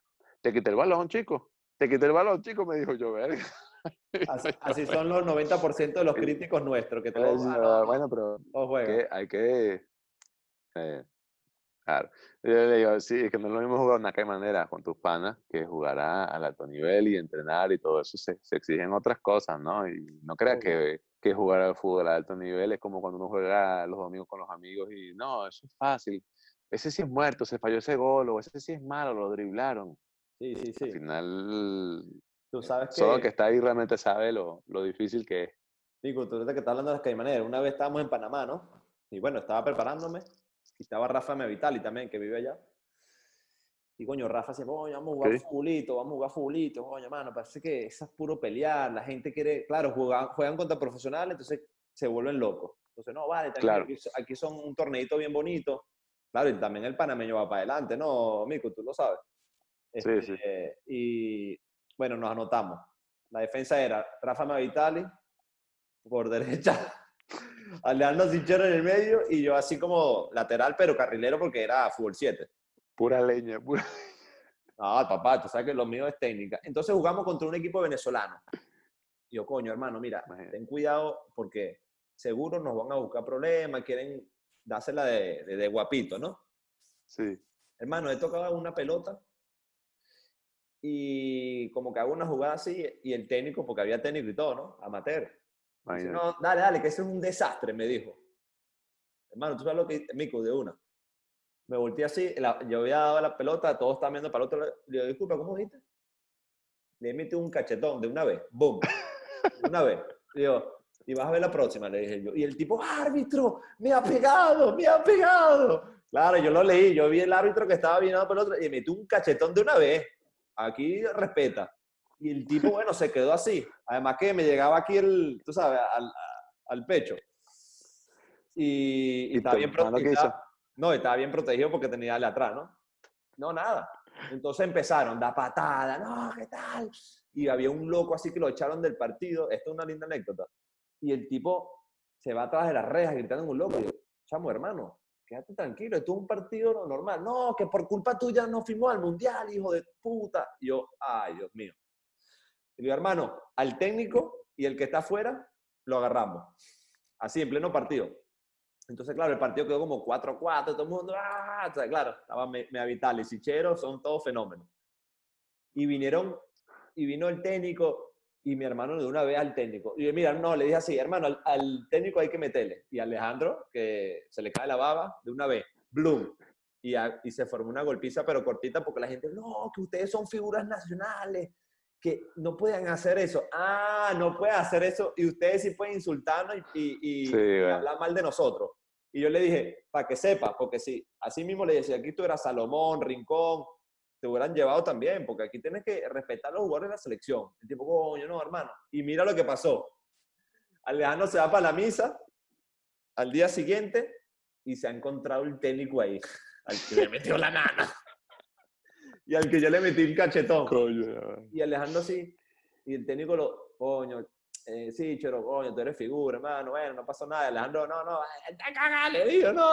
te quité el balón, chico. Te quité el balón, chico, me dijo yo, verga. Así, así son los 90% de los críticos nuestros, que Pues, ah, no, no, bueno, pero que hay que. eh, claro. Yo le digo, sí, es que no es lo mismo jugar una manera con tus panas que jugar a- al alto nivel y entrenar y todo eso. Se, se exigen otras cosas, ¿no? Y no creas que, que jugar al fútbol a alto nivel es como cuando uno juega los domingos con los amigos y no, eso es fácil. Ese sí es muerto, se falló ese gol, o ese sí es malo, lo driblaron. Sí, sí, Al sí. final, Tú sabes que, solo que está ahí realmente sabe lo, lo difícil que es. Nico, tú que estás hablando de las caimaneras, una vez estábamos en Panamá, ¿no? Y bueno, estaba preparándome, estaba Rafa Mevitali también, que vive allá. Y coño, Rafa decía, coño, vamos a jugar Ok. futbolito, vamos a jugar futbolito, coño, mano, parece que eso es puro pelear, la gente quiere, claro, juegan, juegan contra profesionales, entonces se vuelven locos. Entonces, no, vale, Claro. aquí, aquí son un torneito bien bonito. Claro, y también el panameño va para adelante, ¿no, Mico? Tú lo sabes. Sí, sí. Este, Y bueno, nos anotamos. La defensa era Rafa Mavitali por derecha, Alejandro Sichero en el medio y yo así como lateral, pero carrilero porque era fútbol 7. Pura leña, pura. Ah, papá, tú sabes que lo mío es técnica. Entonces jugamos contra un equipo venezolano. Y yo, coño, hermano, mira, Imagínate. ten cuidado porque seguro nos van a buscar problemas, quieren dársela de, de, de guapito, ¿no? Sí. Hermano, he tocado una pelota y como que hago una jugada así y el técnico, porque había técnico y todo, ¿no? Amateur. Dice, no, dale, dale, que eso es un desastre, me dijo. Hermano, tú sabes lo que Mico, de una. Me volteé así, la- yo había dado la pelota, todos estaban viendo para el otro lado. Le digo, disculpa, ¿cómo dijiste? Le metí un cachetón de una vez, boom, de una vez. Le digo, y vas a ver la próxima, le dije yo. Y el tipo, árbitro, me ha pegado, me ha pegado. Claro, yo lo leí, yo vi el árbitro que estaba viendo por el otro y metí un cachetón de una vez. Aquí respeta. Y el tipo, bueno, se quedó así. Además que me llegaba aquí el, tú sabes, al, al pecho. Y, y ¿Y estaba bien protegido. No, estaba bien protegido porque tenía ale atrás, ¿no? No, nada. Entonces empezaron, da patada, no, ¿qué tal? Y había un loco así que lo echaron del partido. Esto es una linda anécdota. Y el tipo se va atrás de las rejas gritando en un loco. Y yo, chamo, hermano, quédate tranquilo, esto es un partido normal. No, que por culpa tuya no firmó al mundial, hijo de puta. Y yo, ay, Dios mío. Y digo, hermano, al técnico y el que está afuera, lo agarramos. Así, en pleno partido. Entonces, claro, el partido quedó como 4-4, todo el mundo, ¡ah! O sea, claro, estaba Mea Vital y son todos fenómenos. Y vinieron, y vino el técnico, y mi hermano de una vez al técnico. Y yo, mira, no, le dije así, hermano, al, técnico hay que meterle. Y Alejandro, que se le cae la baba, de una vez, bloom. Y, y se formó una golpiza, pero cortita, porque la gente, no, que ustedes son figuras nacionales, que no pueden hacer eso. Ah, no pueden hacer eso y ustedes sí pueden insultarnos y, hablar mal de nosotros. Y yo le dije, para que sepa, porque si así mismo le decía, aquí tú eras Salomón, Rincón, te hubieran llevado también, porque aquí tienes que respetar a los jugadores de la selección. El tipo, coño, no, hermano. Y mira lo que pasó. Alejandro se va para la misa al día siguiente y se ha encontrado el técnico ahí, al que le metió la nana y al que yo le metí el cachetón. Coño, y Alejandro sí, y el técnico lo, coño, eh, sí, chero, coño, tú eres figura, hermano, bueno, no pasó nada. Alejandro, no, no, está cagado, le digo, no.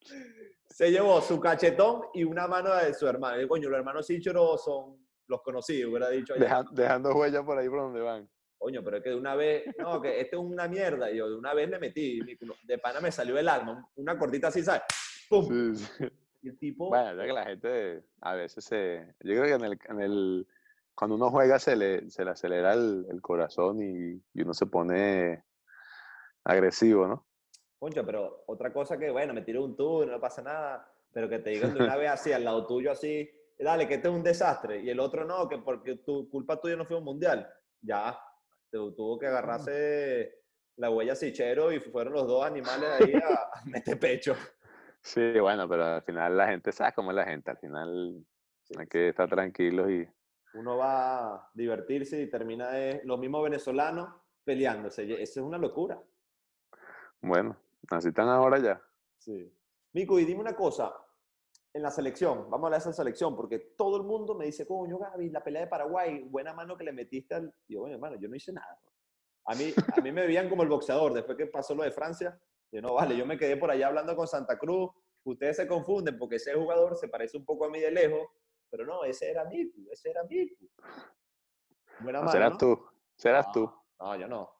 Se llevó su cachetón y una mano de su hermano. Y, coño, los hermanos Sichero son los conocidos, hubiera dicho. dejando huellas por ahí por donde van. Coño, pero es que de una vez, no, que este es una mierda. Y yo de una vez le metí, de pana me salió el alma, una cortita así, ¿sabes? ¡Pum! Sí, sí tipo... Bueno, ya que la gente a veces se... Yo creo que en el, en el cuando uno juega se le, se le acelera el, el corazón y, y, uno se pone agresivo, ¿no? Concha, pero otra cosa que, bueno, me tiró un tour, no pasa nada, pero que te digan de una vez así, al lado tuyo así, dale, que este es un desastre, y el otro no, que porque tu culpa tuya no fue un mundial, ya, tuvo que agarrarse la huella Sichero y fueron los dos animales ahí a, a meter pecho. Sí, bueno, pero al final la gente sabe cómo es la gente. Al final hay que estar tranquilos y. Uno va a divertirse y termina de los mismos venezolanos peleándose. Eso es una locura. Bueno, así están ahora ya. Sí. Mico, y dime una cosa. En la selección, vamos a hablar de esa selección, porque todo el mundo me dice, coño, Gaby, la pelea de Paraguay, buena mano que le metiste al. Y yo, bueno, hermano, yo no hice nada. A mí, a mí me veían como el boxeador. Después que pasó lo de Francia, yo no, vale, yo me quedé por allá hablando con Santa Cruz. Ustedes se confunden porque ese jugador se parece un poco a mí de lejos, pero no, ese era Miku, ese era Miku. Buena mano, serás tú, serás tú. No, yo no.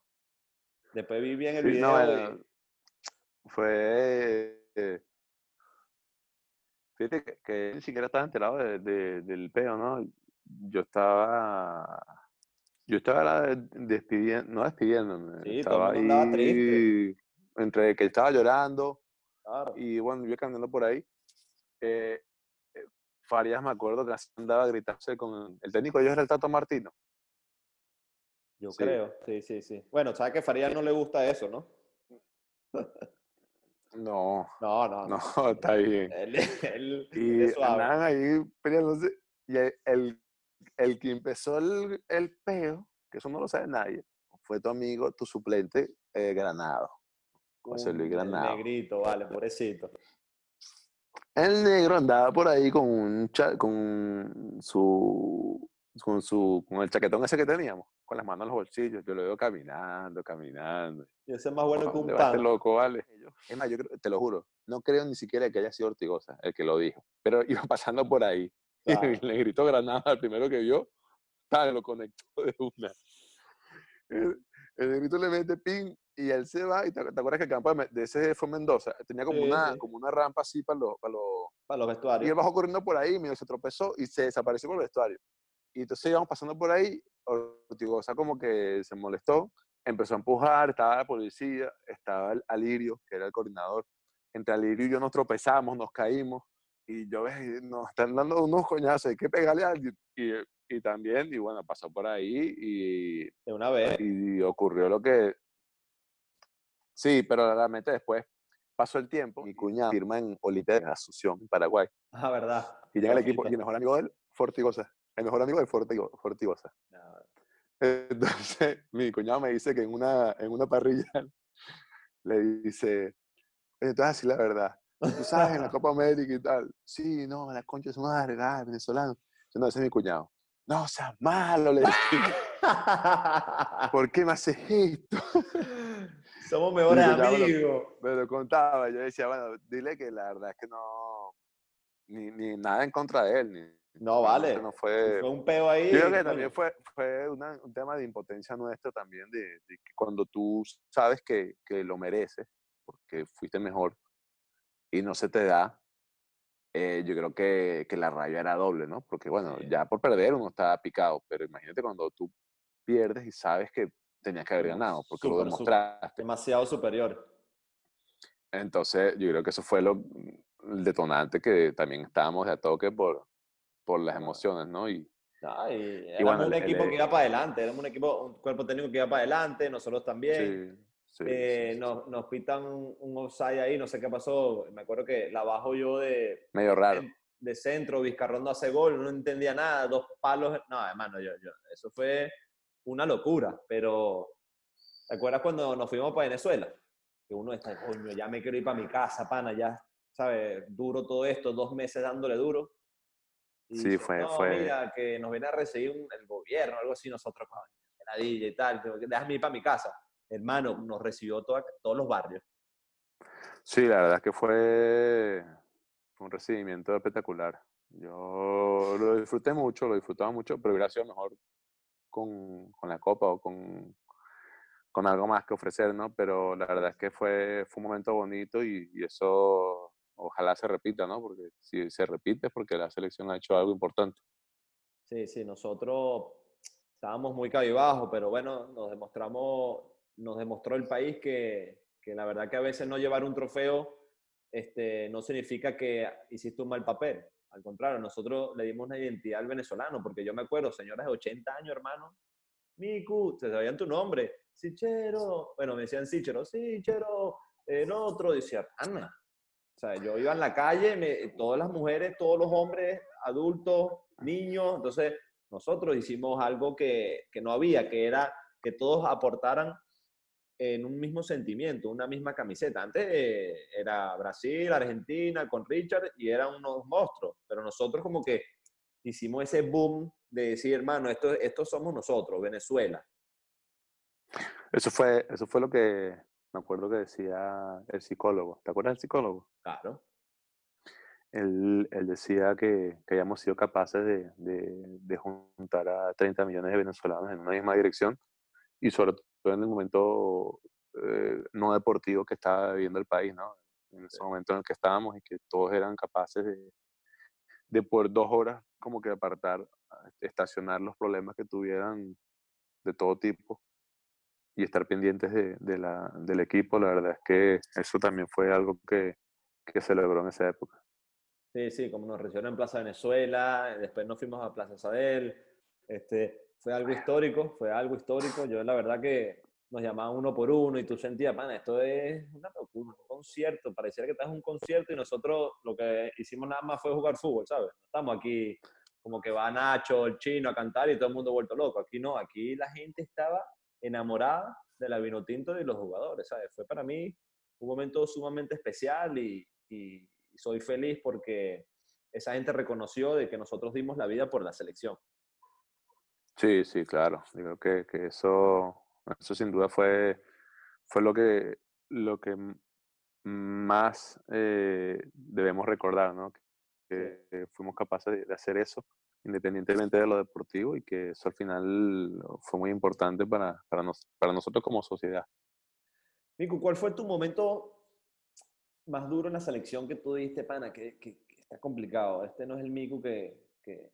Después vi bien el video. Fue. Eh, fíjate que, que, ni siquiera estaba enterado del peo, ¿no? Yo estaba. Yo estaba despidiendo, no despidiéndome. Sí, estaba todo el mundo ahí, triste entre que estaba llorando y bueno, yo caminando por ahí. Eh, eh, Farías, me acuerdo que andaba a gritarse con el técnico de ellos era el Tato Martino. Yo creo, sí, sí, sí. Bueno, sabes que Farías no le gusta eso, ¿no? No. No, no. No, está bien. y andaban ahí peleándose. Y el, el, que empezó el, el peo, que eso no lo sabe nadie, fue tu amigo, tu suplente, eh, Granado. José Luis Granado. El negrito, vale, pobrecito. El negro andaba por ahí con un con su con su con el chaquetón ese que teníamos, con las manos en los bolsillos. Yo lo veo caminando, caminando. Y ese es más bueno que un pan. Este loco, vale. Es más, yo te lo juro, no creo ni siquiera que haya sido Ortigosa el que lo dijo, pero iba pasando por ahí. Y le gritó Granada al primero que vio, tal, lo conectó de una. El, el negrito le mete pin y él se va, y te, acuerdas que el campo de ese fue Mendoza, tenía como, una, como una rampa así para los, para, los, para los vestuarios. Y él bajó corriendo por ahí, medio se tropezó y se desapareció por el vestuario. Y entonces íbamos pasando por ahí, Ortigosa como que se molestó, empezó a empujar, estaba la policía, estaba el Alirio, que era el coordinador. Entre Alirio y yo nos tropezamos, nos caímos, y yo ves, nos están dando unos coñazos, hay que pegarle a alguien. Y, y también, y bueno, pasó por ahí y... De una vez. Y ocurrió lo que Sí, pero realmente después pasó el tiempo, mi cuñado firma en Olimpiadas de Asunción, en Paraguay. Ah, verdad. Y llega el equipo, y el mejor amigo de él, Fortigosa. El mejor amigo de Fortigosa. Entonces, mi cuñado me dice que en una, en una parrilla le dice, entonces así la verdad. Tú sabes, en la Copa América y tal. Sí, no, la concha es una larga, venezolano. No, ese es mi cuñado. No seas malo, le dije. ¿Por qué me haces esto? Somos mejores amigos. Me lo contaba, yo decía, bueno, dile que la verdad es que no, ni, ni nada en contra de él, ni, no, vale. No fue, fue un peo ahí. Yo creo que también fue, fue un tema de impotencia nuestra también, de, de que cuando tú sabes que, que, lo mereces, porque fuiste mejor, y no se te da, eh, yo creo que, que, la rabia era doble, ¿no? Porque bueno, ya por perder uno está picado, pero imagínate cuando tú pierdes y sabes que tenías que haber ganado, porque lo demostraste. Demasiado superior. Entonces, yo creo que eso fue lo, el detonante que también estábamos de a toque por, por las emociones, ¿no? Y, éramos un equipo que iba para adelante, éramos un equipo, un cuerpo técnico que iba para adelante, nosotros también. Eh, nos, nos, pitan un, offside ahí, no sé qué pasó. Me acuerdo que la bajo yo de. Medio raro. De, centro, Vizcarrondo hace gol, no entendía nada, dos palos. No, hermano, yo, yo, eso fue una locura. Pero, ¿te acuerdas cuando nos fuimos para Venezuela? Que uno está, coño, ya me quiero ir para mi casa, pana, ya, ¿sabes? Duro todo esto, dos meses dándole duro. sí, fue, no, fue. Mira, que nos viene a recibir el gobierno, algo así, nosotros, coño, y tal, déjame ir para mi casa hermano, nos recibió todos los barrios. Sí, la verdad es que fue, un recibimiento espectacular. Yo lo disfruté mucho, lo disfrutaba mucho, pero hubiera sido mejor con, con la copa o con, con, algo más que ofrecer, ¿no? Pero la verdad es que fue, fue un momento bonito y, y eso ojalá se repita, ¿no? Porque si se repite es porque la selección ha hecho algo importante. Sí, sí, nosotros estábamos muy cabizbajos, pero bueno, nos demostramos nos demostró el país que, que, la verdad que a veces no llevar un trofeo este, no significa que hiciste un mal papel. Al contrario, nosotros le dimos una identidad al venezolano, porque yo me acuerdo, señoras de 80 años, hermano, Miku, se sabían tu nombre, Sichero, bueno, me decían Sichero, Sichero, el otro decía, Ana. O sea, yo iba en la calle, me, todas las mujeres, todos los hombres, adultos, niños, entonces nosotros hicimos algo que, que no había, que era que todos aportaran en un mismo sentimiento, una misma camiseta. Antes eh, era Brasil, Argentina, con Richard y eran unos monstruos, pero nosotros como que hicimos ese boom de decir, hermano, esto, esto somos nosotros, Venezuela. Eso fue, eso fue lo que me acuerdo que decía el psicólogo. ¿Te acuerdas del psicólogo? Claro. Él, él decía que, que, hayamos sido capaces de, de, de juntar a 30 millones de venezolanos en una misma dirección y sobre en el momento eh, no deportivo que estaba viviendo el país, ¿no? En ese momento en el que estábamos y que todos eran capaces de, de por dos horas como que apartar, estacionar los problemas que tuvieran de todo tipo y estar pendientes de, de la, del equipo, la verdad es que eso también fue algo que, que se logró en esa época. Sí, sí, como nos recibieron en Plaza Venezuela, después nos fuimos a Plaza Sadel, este, fue algo histórico, fue algo histórico. Yo la verdad que nos llamaban uno por uno y tú sentías, pan, esto es una locura, un concierto, pareciera que estás en un concierto y nosotros lo que hicimos nada más fue jugar fútbol, ¿sabes? estamos aquí como que va Nacho, el chino a cantar y todo el mundo vuelto loco. Aquí no, aquí la gente estaba enamorada de la vino tinto y los jugadores, ¿sabes? Fue para mí un momento sumamente especial y, y soy feliz porque esa gente reconoció de que nosotros dimos la vida por la selección. Sí, sí, claro. Yo creo que, que eso, eso sin duda fue, fue lo que, lo que más eh, debemos recordar, ¿no? Que, fuimos capaces de, hacer eso independientemente de lo deportivo y que eso al final fue muy importante para, para, nos, para nosotros como sociedad. Miku, ¿cuál fue tu momento más duro en la selección que tú dijiste, pana, que, que, está complicado? Este no es el Miku que, que,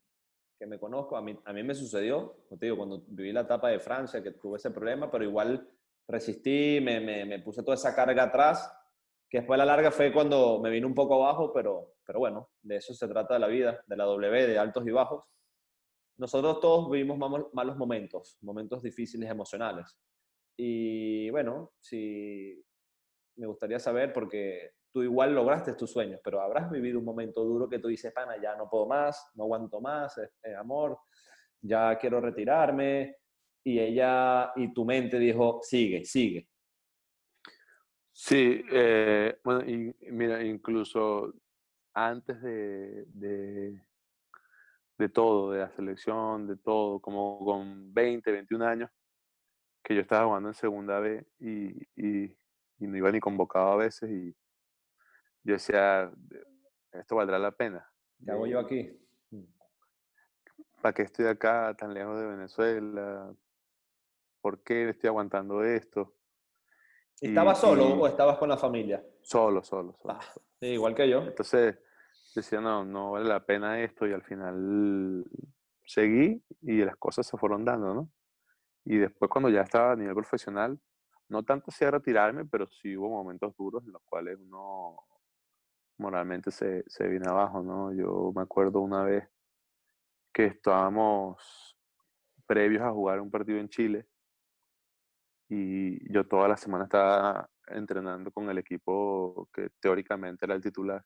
que me conozco, a mí, a mí me sucedió, como te digo, cuando viví la etapa de Francia, que tuve ese problema, pero igual resistí, me, me, me puse toda esa carga atrás, que después a la larga fue cuando me vino un poco abajo, pero, pero bueno, de eso se trata la vida, de la W, de altos y bajos. Nosotros todos vivimos malos momentos, momentos difíciles emocionales. Y bueno, si me gustaría saber, porque tú igual lograste tus sueños, pero habrás vivido un momento duro que tú dices, pana, ya no puedo más, no aguanto más, este, amor, ya quiero retirarme. Y ella y tu mente dijo, sigue, sigue. Sí, eh, bueno, mira, incluso antes de, de, de, todo, de la selección, de todo, como con 20, 21 años, que yo estaba jugando en segunda B y, y y no iba ni convocado a veces y yo decía, esto valdrá la pena. ¿Qué hago yo aquí? Mm. ¿Para qué estoy acá tan lejos de Venezuela? ¿Por qué estoy aguantando esto? ¿Estabas solo o estabas con la familia? Solo, solo, solo. Ah, igual que yo. Entonces decía, no, no vale la pena esto y al final seguí y las cosas se fueron dando, ¿no? Y después cuando ya estaba a nivel profesional, no tanto sea retirarme, pero sí hubo momentos duros en los cuales uno moralmente se, se viene abajo, ¿no? Yo me acuerdo una vez que estábamos previos a jugar un partido en Chile y yo toda la semana estaba entrenando con el equipo que teóricamente era el titular.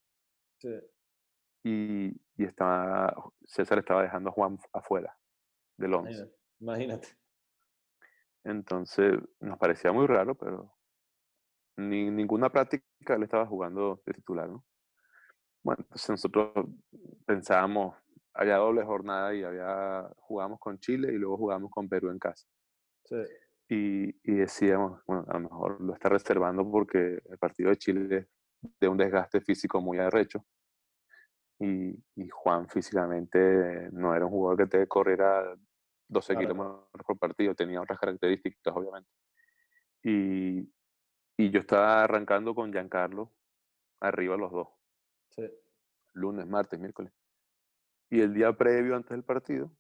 Sí. Y, y estaba, César estaba dejando a Juan afuera del 11. Imagínate. Entonces nos parecía muy raro, pero ni, ninguna práctica le estaba jugando de titular, ¿no? Bueno, entonces nosotros pensábamos, había doble jornada y había, jugamos con Chile y luego jugamos con Perú en casa. Sí. Y, y, decíamos, bueno, a lo mejor lo está reservando porque el partido de Chile es de un desgaste físico muy arrecho. Y, y Juan físicamente no era un jugador que te corriera 12 kilómetros por partido, tenía otras características, obviamente. Y, y yo estaba arrancando con Giancarlo arriba los dos. Sí. Lunes, martes, miércoles. Y el día previo, antes del partido,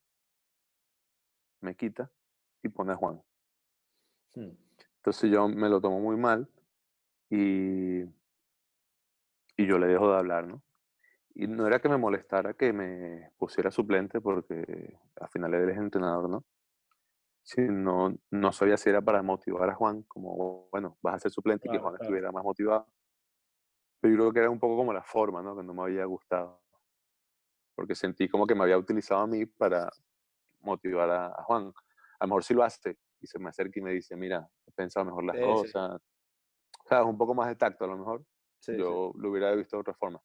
me quita y pone a Juan. Hmm. Entonces yo me lo tomo muy mal y, y yo le dejo de hablar, ¿no? Y no era que me molestara que me pusiera suplente, porque al final él es entrenador, ¿no? Sino, no sabía si era para motivar a Juan, como, bueno, vas a ser suplente y que Juan estuviera más motivado. Pero yo creo que era un poco como la forma, ¿no? Que no me había gustado. Porque sentí como que me había utilizado a mí para motivar a, Juan. A lo mejor si lo hace y se me acerca y me dice, mira, he pensado mejor las cosas. O sea, un poco más de tacto a lo mejor. yo lo hubiera visto de otra forma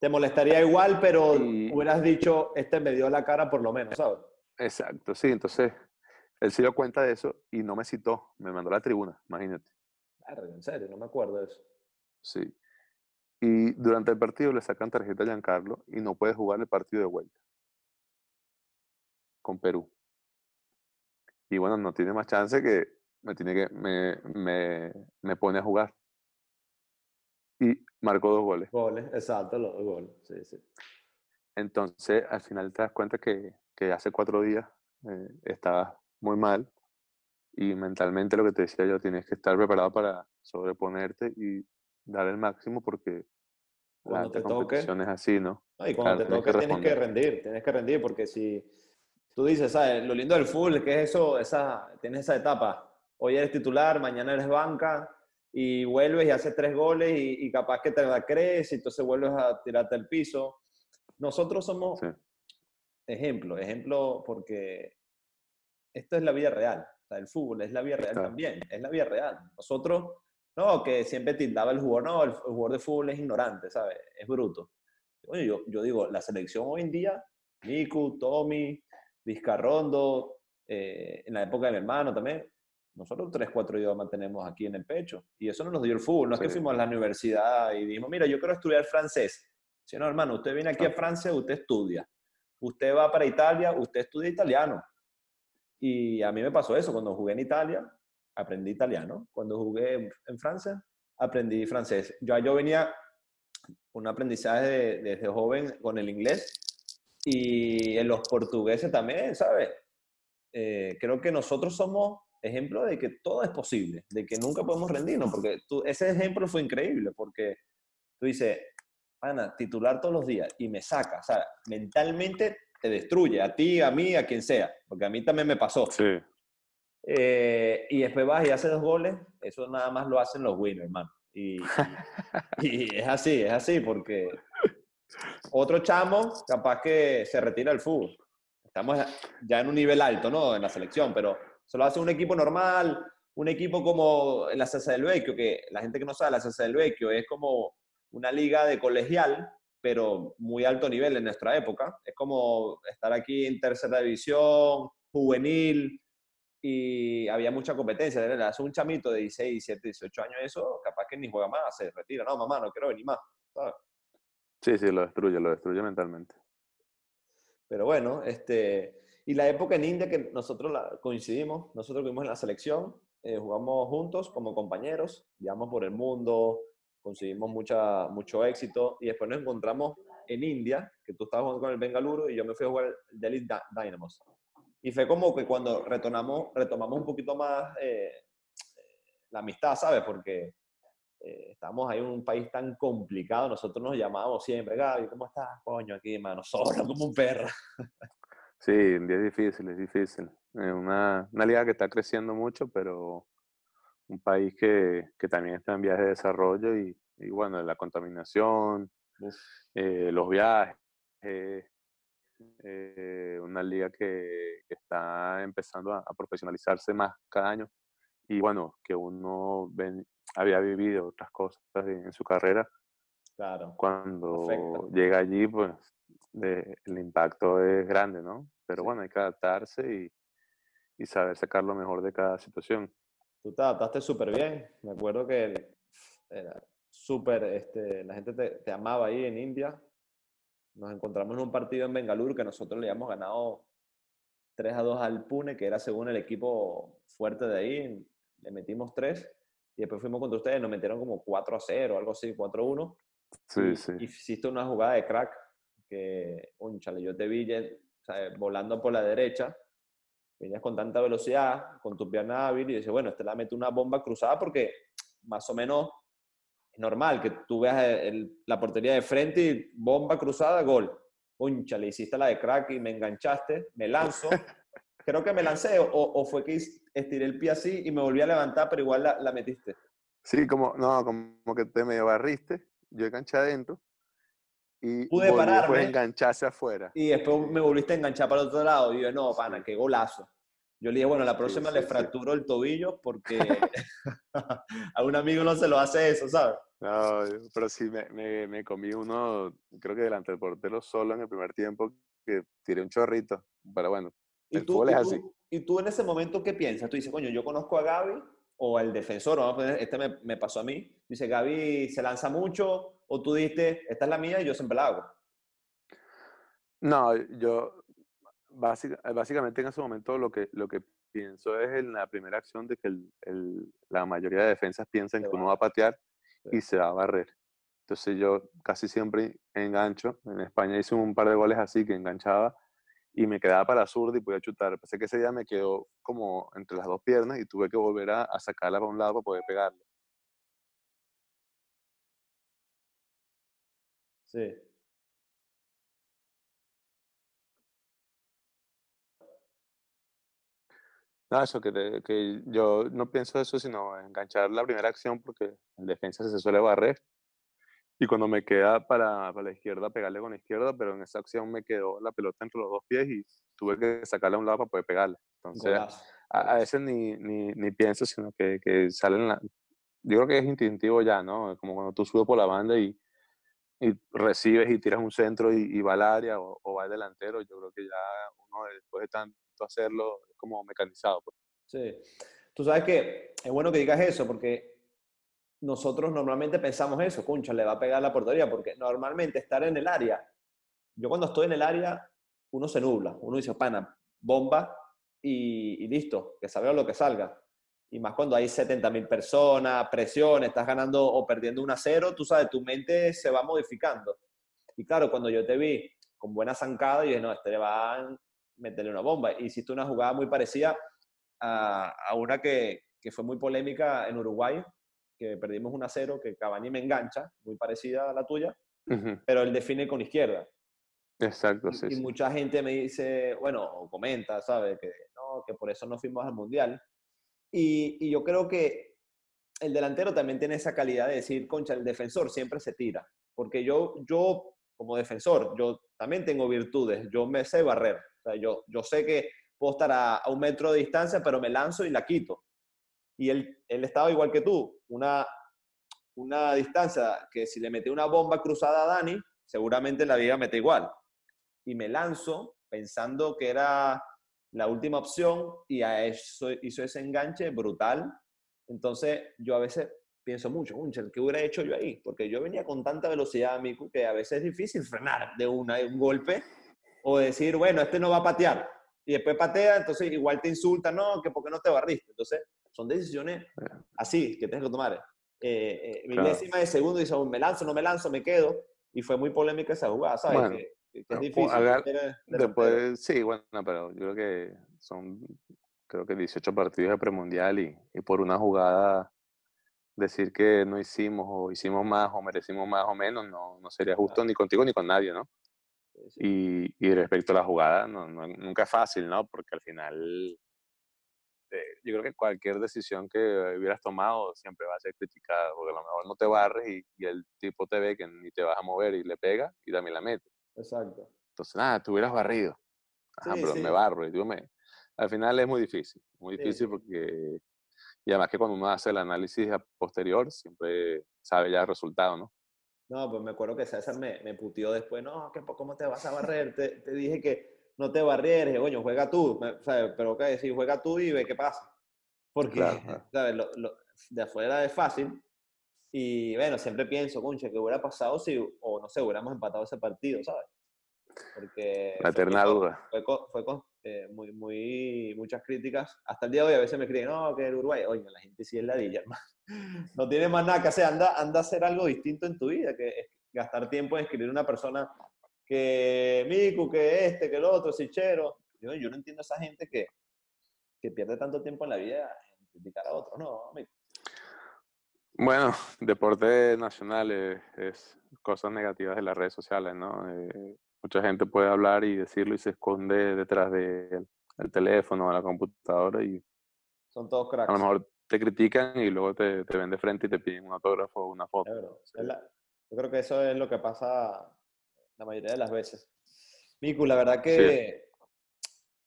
te molestaría igual, pero hubieras dicho, este me dio la cara por lo menos, ¿sabes? Exacto, sí, entonces él se dio cuenta de eso y no me citó, me mandó a la tribuna, imagínate. en serio, no me acuerdo de eso. Sí. Y durante el partido le sacan tarjeta a Giancarlo y no puede jugar el partido de vuelta con Perú. Y bueno, no tiene más chance que me tiene que me, me, me pone a jugar y marcó dos goles. Goles, exacto, los dos goles, sí, sí. Entonces, al final te das cuenta que, que hace cuatro días eh, estabas muy mal y mentalmente lo que te decía yo, tienes que estar preparado para sobreponerte y dar el máximo porque cuando te toque es así, ¿no? y cuando te toque tienes que rendir, tienes que rendir porque si tú dices, ¿sabes? Lo lindo del fútbol es que es eso, esa, tienes esa etapa. Hoy eres titular, mañana eres banca, y vuelves y haces tres goles y, capaz que te la crees y entonces vuelves a tirarte al piso. Nosotros somos ejemplo, ejemplo porque esto es la vida real. O sea, el fútbol es la vida real también, es la vida real. Nosotros, no, que siempre tildaba el jugador, no, el, jugador de fútbol es ignorante, ¿sabes? Es bruto. yo, yo digo, la selección hoy en día, Niku, Tommy, Vizcarrondo, eh, en la época de mi hermano también, nosotros tres, cuatro idiomas tenemos aquí en el pecho. Y eso no nos dio el fútbol. No es que fuimos a la universidad y dijimos, mira, yo quiero estudiar francés. Si no, hermano, usted viene aquí a Francia, usted estudia. Usted va para Italia, usted estudia italiano. Y a mí me pasó eso. Cuando jugué en Italia, aprendí italiano. Cuando jugué en Francia, aprendí francés. Yo, yo venía un aprendizaje desde joven con el inglés y en los portugueses también, ¿sabes? Eh, creo que nosotros somos ejemplo de que todo es posible, de que nunca podemos rendirnos, porque tú, ese ejemplo fue increíble, porque tú dices, Ana, titular todos los días y me saca, o sea, mentalmente te destruye, a ti, a mí, a quien sea, porque a mí también me pasó. Sí. Eh, y después vas y haces dos goles, eso nada más lo hacen los winners, hermano. Y, y, es así, es así, porque otro chamo capaz que se retira del fútbol. Estamos ya en un nivel alto, ¿no? En la selección, pero se lo hace un equipo normal, un equipo como la Cesa del Vecchio, que la gente que no sabe, la Cesa del Vecchio es como una liga de colegial, pero muy alto nivel en nuestra época. Es como estar aquí en tercera división, juvenil, y había mucha competencia. Le hace un chamito de 16, 17, 18 años, eso capaz que ni juega más, se retira. No, mamá, no quiero venir más. ¿sabes? Sí, sí, lo destruye, lo destruye mentalmente. Pero bueno, este, y la época en India que nosotros la, coincidimos, nosotros vimos en la selección, eh, jugamos juntos como compañeros, viajamos por el mundo, conseguimos mucha, mucho éxito y después nos encontramos en India, que tú estabas jugando con el Bengaluru y yo me fui a jugar el Delhi Dynamos. Y fue como que cuando retornamos, retomamos un poquito más eh, la amistad, ¿sabes? Porque eh, estamos ahí en un país tan complicado, nosotros nos llamábamos siempre, Gaby, ¿cómo estás? Coño, aquí, mano, solo como un perro. Sí, un día es difícil, es difícil. Es una, una liga que está creciendo mucho, pero un país que, que también está en vías de desarrollo y, y bueno, la contaminación, eh, los viajes, eh, una liga que, que está empezando a, a, profesionalizarse más cada año y bueno, que uno ven, había vivido otras cosas en su carrera. Claro. Cuando llega allí, pues de, el impacto es grande, ¿no? Pero sí. bueno, hay que adaptarse y, y, saber sacar lo mejor de cada situación. Tú te adaptaste súper bien. Me acuerdo que era súper, este, la gente te, te, amaba ahí en India. Nos encontramos en un partido en Bengaluru que nosotros le habíamos ganado 3 a 2 al Pune, que era según el equipo fuerte de ahí. Le metimos 3 y después fuimos contra ustedes, nos metieron como 4 a 0, algo así, 4 a 1. Sí, y, sí. Hiciste una jugada de crack que, unchale, yo te vi o sea, volando por la derecha, venías con tanta velocidad, con tu pierna hábil, y dices, bueno, este la mete una bomba cruzada porque más o menos normal que tú veas el, la portería de frente y bomba cruzada, gol. Uncha, le hiciste la de crack y me enganchaste, me lanzo. Creo que me lancé o, o fue que estiré el pie así y me volví a levantar, pero igual la, la metiste. Sí, como, no, como que te medio barriste, yo enganché adentro y pude pararme. Después engancharse afuera. Y después me volviste a enganchar para el otro lado. Y yo, no, pana, qué golazo. Yo le dije, bueno, la próxima sí, sí, le fracturo sí. el tobillo porque a un amigo no se lo hace eso, ¿sabes? No, pero sí, me, me, me, comí uno, creo que delante del portero solo en el primer tiempo, que tiré un chorrito. Pero bueno, el ¿Y tú, fútbol y es tú, así. ¿Y tú en ese momento qué piensas? Tú dices, coño, yo conozco a Gaby o al defensor, vamos a poner, este me, me pasó a mí. Dice, Gaby se lanza mucho, o tú diste, esta es la mía y yo siempre la hago. No, yo básicamente en ese momento lo que, lo que pienso es en la primera acción de que el, el, la mayoría de defensas piensan que uno va a patear y se va a barrer. Entonces yo casi siempre engancho. En España hice un par de goles así que enganchaba y me quedaba para zurda y podía chutar. Pensé que ese día me quedó como entre las dos piernas y tuve que volver a, a sacarla para un lado para poder pegarle. Sí. No, eso, que, te, que yo no pienso eso, sino enganchar la primera acción porque el defensa se suele barrer. Y cuando me queda para, para, la izquierda, pegarle con la izquierda, pero en esa acción me quedó la pelota entre los dos pies y tuve que sacarla a un lado para poder pegarle. Entonces, a, a, veces ni, ni, ni, pienso, sino que, que salen la... Yo creo que es instintivo ya, ¿no? Como cuando tú subes por la banda y, y recibes y tiras un centro y, y va al área o, o, va al delantero, yo creo que ya uno después de tanto hacerlo es como mecanizado. Pues. Sí. Tú sabes que es bueno que digas eso porque nosotros normalmente pensamos eso, concha, le va a pegar la portería, porque normalmente estar en el área, yo cuando estoy en el área, uno se nubla, uno dice, pana, bomba y, y listo, que salga lo que salga. Y más cuando hay 70 mil personas, presión, estás ganando o perdiendo un a cero, tú sabes, tu mente se va modificando. Y claro, cuando yo te vi con buena zancada, yo dije, no, este le va meterle una bomba. Hiciste una jugada muy parecida a, a una que, que, fue muy polémica en Uruguay, que perdimos un a cero, que Cavani me engancha, muy parecida a la tuya, uh -huh. pero él define con izquierda. Exacto, y, sí. Y sí. mucha gente me dice, bueno, o comenta, ¿sabes? Que no, que por eso no fuimos al Mundial. Y, y, yo creo que el delantero también tiene esa calidad de decir, concha, el defensor siempre se tira. Porque yo, yo como defensor, yo también tengo virtudes. Yo me sé barrer. O sea, yo, yo sé que puedo estar a, un metro de distancia, pero me lanzo y la quito. Y él, él estaba igual que tú. Una, una distancia que si le metí una bomba cruzada a Dani, seguramente la vida mete igual. Y me lanzo pensando que era la última opción y a eso hizo ese enganche brutal. Entonces, yo a veces pienso mucho, ¿qué hubiera hecho yo ahí? Porque yo venía con tanta velocidad, Miku, que a veces es difícil frenar de una, de un golpe o decir, bueno, este no va a patear. Y después patea, entonces igual te insulta, no, que porque no te barriste. Entonces, son decisiones así que tienes que tomar. Eh, eh, de segundo dice, me lanzo, no me lanzo, me quedo. Y fue muy polémica esa jugada, ¿sabes? que, es difícil. después, sí, bueno, pero yo creo que son, creo que 18 partidos de premundial y, y por una jugada decir que no hicimos o hicimos más o merecimos más o menos no, no sería justo ni contigo ni con nadie, ¿no? Y, y, respecto a la jugada, no, nunca es fácil, ¿no? Porque al final eh, yo creo que cualquier decisión que hubieras tomado siempre va a ser criticada, porque a lo mejor no te barres y, y, el tipo te ve que ni te vas a mover y le pega y también la mete. Exacto. Entonces, nada, tú hubieras barrido. Ajá, pero me barro. Y digo, me, al final es muy difícil, muy difícil porque, y además que cuando uno hace el análisis posterior, siempre sabe ya el resultado, ¿no? No, pues me acuerdo que César me, me putió después, no, que ¿cómo te vas a barrer? te, te, dije que no te barrieres, coño, juega tú, ¿sabes? pero qué decir, juega tú y ve qué pasa. Porque, ¿sabes? Lo, lo, de afuera es fácil. Y bueno, siempre pienso, concha, ¿qué hubiera pasado si, o no sé, hubiéramos empatado ese partido, ¿sabes? Porque... La eterna duda. Fue, fue, fue eh, muy, muy, muchas críticas. Hasta el día de hoy a veces me creen, no, que el Uruguay, oye, la gente sí es ladilla, hermano. No tiene más nada que hacer, anda, anda a hacer algo distinto en tu vida, que gastar tiempo en escribir una persona que Miku, que este, que el otro, Sichero. Yo, yo no entiendo a esa gente que, que pierde tanto tiempo en la vida en criticar a otros, ¿no? Bueno, deporte nacional es, es, cosas negativas de las redes sociales, ¿no? Eh, mucha gente puede hablar y decirlo y se esconde detrás del de teléfono o la computadora y son todos cracks. A lo mejor te critican y luego te, te ven de frente y te piden un autógrafo o una foto. yo creo que eso es lo que pasa la mayoría de las veces. Miku, la verdad que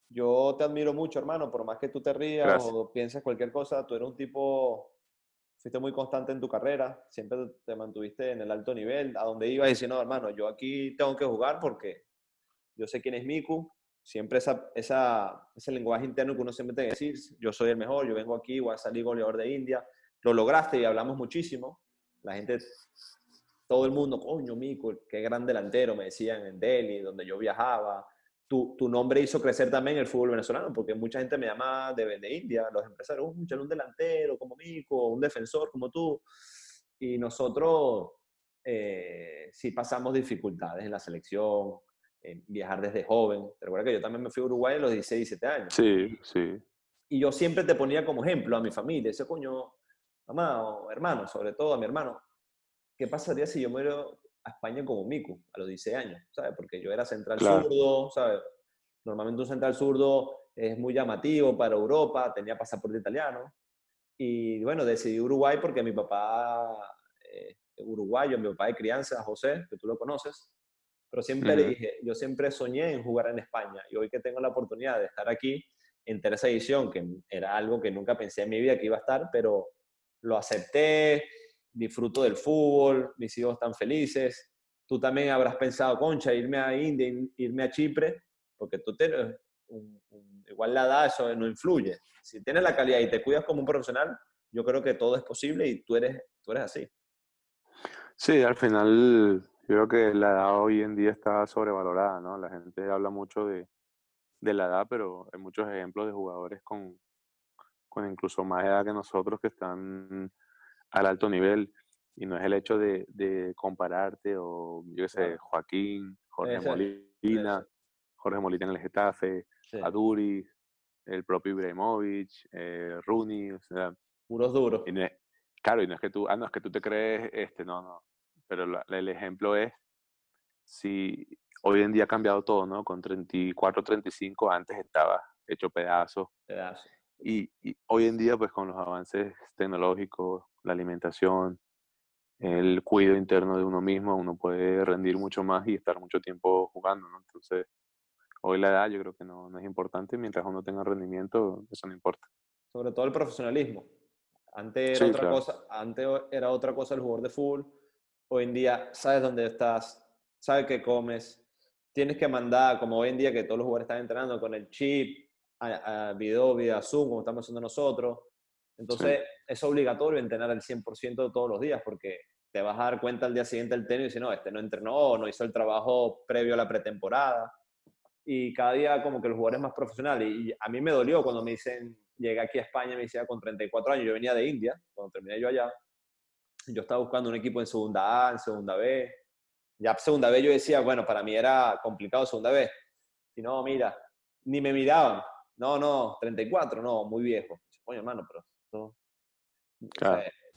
yo te admiro mucho, hermano, por más que tú te rías o pienses cualquier cosa, tú eres un tipo, fuiste muy constante en tu carrera, siempre te mantuviste en el alto nivel, a donde ibas diciendo, no, hermano, yo aquí tengo que jugar porque yo sé quién es Miku, siempre esa, esa, ese lenguaje interno que uno siempre tiene que decir, yo soy el mejor, yo vengo aquí, voy a salir goleador de India, lo lograste y hablamos muchísimo, la gente todo el mundo, coño, Mico, qué gran delantero, me decían en Delhi, donde yo viajaba. Tu, tu, nombre hizo crecer también el fútbol venezolano, porque mucha gente me llama de, de India, los empresarios, un, un delantero como Mico, un defensor como tú. Y nosotros eh, sí pasamos dificultades en la selección, en viajar desde joven. Te recuerdas que yo también me fui a Uruguay a los 16, 17 años. Sí, sí. Y yo siempre te ponía como ejemplo a mi familia, ese coño, mamá o hermano, sobre todo a mi hermano, ¿qué pasaría si yo muero a España como Miku a los 16 años? ¿Sabes? Porque yo era central zurdo, ¿sabes? Normalmente un central zurdo es muy llamativo para Europa, tenía pasaporte italiano. Y bueno, decidí Uruguay porque mi papá eh, uruguayo, mi papá de crianza, José, que tú lo conoces, pero siempre le dije, yo siempre soñé en jugar en España y hoy que tengo la oportunidad de estar aquí en tercera edición, que era algo que nunca pensé en mi vida que iba a estar, pero lo acepté, disfruto del fútbol, mis hijos están felices. Tú también habrás pensado, concha, irme a India, irme a Chipre, porque tú tienes, un, un, igual la edad, eso no influye. Si tienes la calidad y te cuidas como un profesional, yo creo que todo es posible y tú eres, tú eres así. Sí, al final yo creo que la edad hoy en día está sobrevalorada, ¿no? La gente habla mucho de, de la edad, pero hay muchos ejemplos de jugadores con, con incluso más edad que nosotros que están al alto nivel y no es el hecho de, de compararte o, yo qué sé, Joaquín, Jorge Molina, Jorge Molina en el Getafe, sí. Aduri, el propio Ibrahimovic, eh, Rooney, o sea... Puros duros. Y no es, claro, y no es que tú, ah, no, es que tú te crees, este, no, no, pero la, el ejemplo es, si hoy en día ha cambiado todo, ¿no? Con 34, 35, antes estaba hecho pedazos. Pedazo. Y, y, hoy en día, pues con los avances tecnológicos, la alimentación, el cuidado interno de uno mismo, uno puede rendir mucho más y estar mucho tiempo jugando, ¿no? Entonces, hoy la edad yo creo que no, no es importante, mientras uno tenga rendimiento, eso no importa. Sobre todo el profesionalismo. Antes era, sí, otra, claro. cosa, antes era otra cosa el jugador de fútbol, hoy en día sabes dónde estás, sabes qué comes, tienes que mandar, como hoy en día que todos los jugadores están entrenando con el chip, a, a video vía Zoom, como estamos haciendo nosotros. Entonces, es obligatorio entrenar al 100% todos los días porque te vas a dar cuenta al día siguiente del tenis y dices, no, este no entrenó, no hizo el trabajo previo a la pretemporada. Y cada día como que el jugador es más profesional. Y a mí me dolió cuando me dicen, llegué aquí a España, me decía con 34 años, yo venía de India, cuando terminé yo allá, yo estaba buscando un equipo en segunda A, en segunda B. Ya segunda B yo decía, bueno, para mí era complicado segunda B. Y no, mira, ni me miraban. No, no, 34, no, muy viejo. Oye, hermano, pero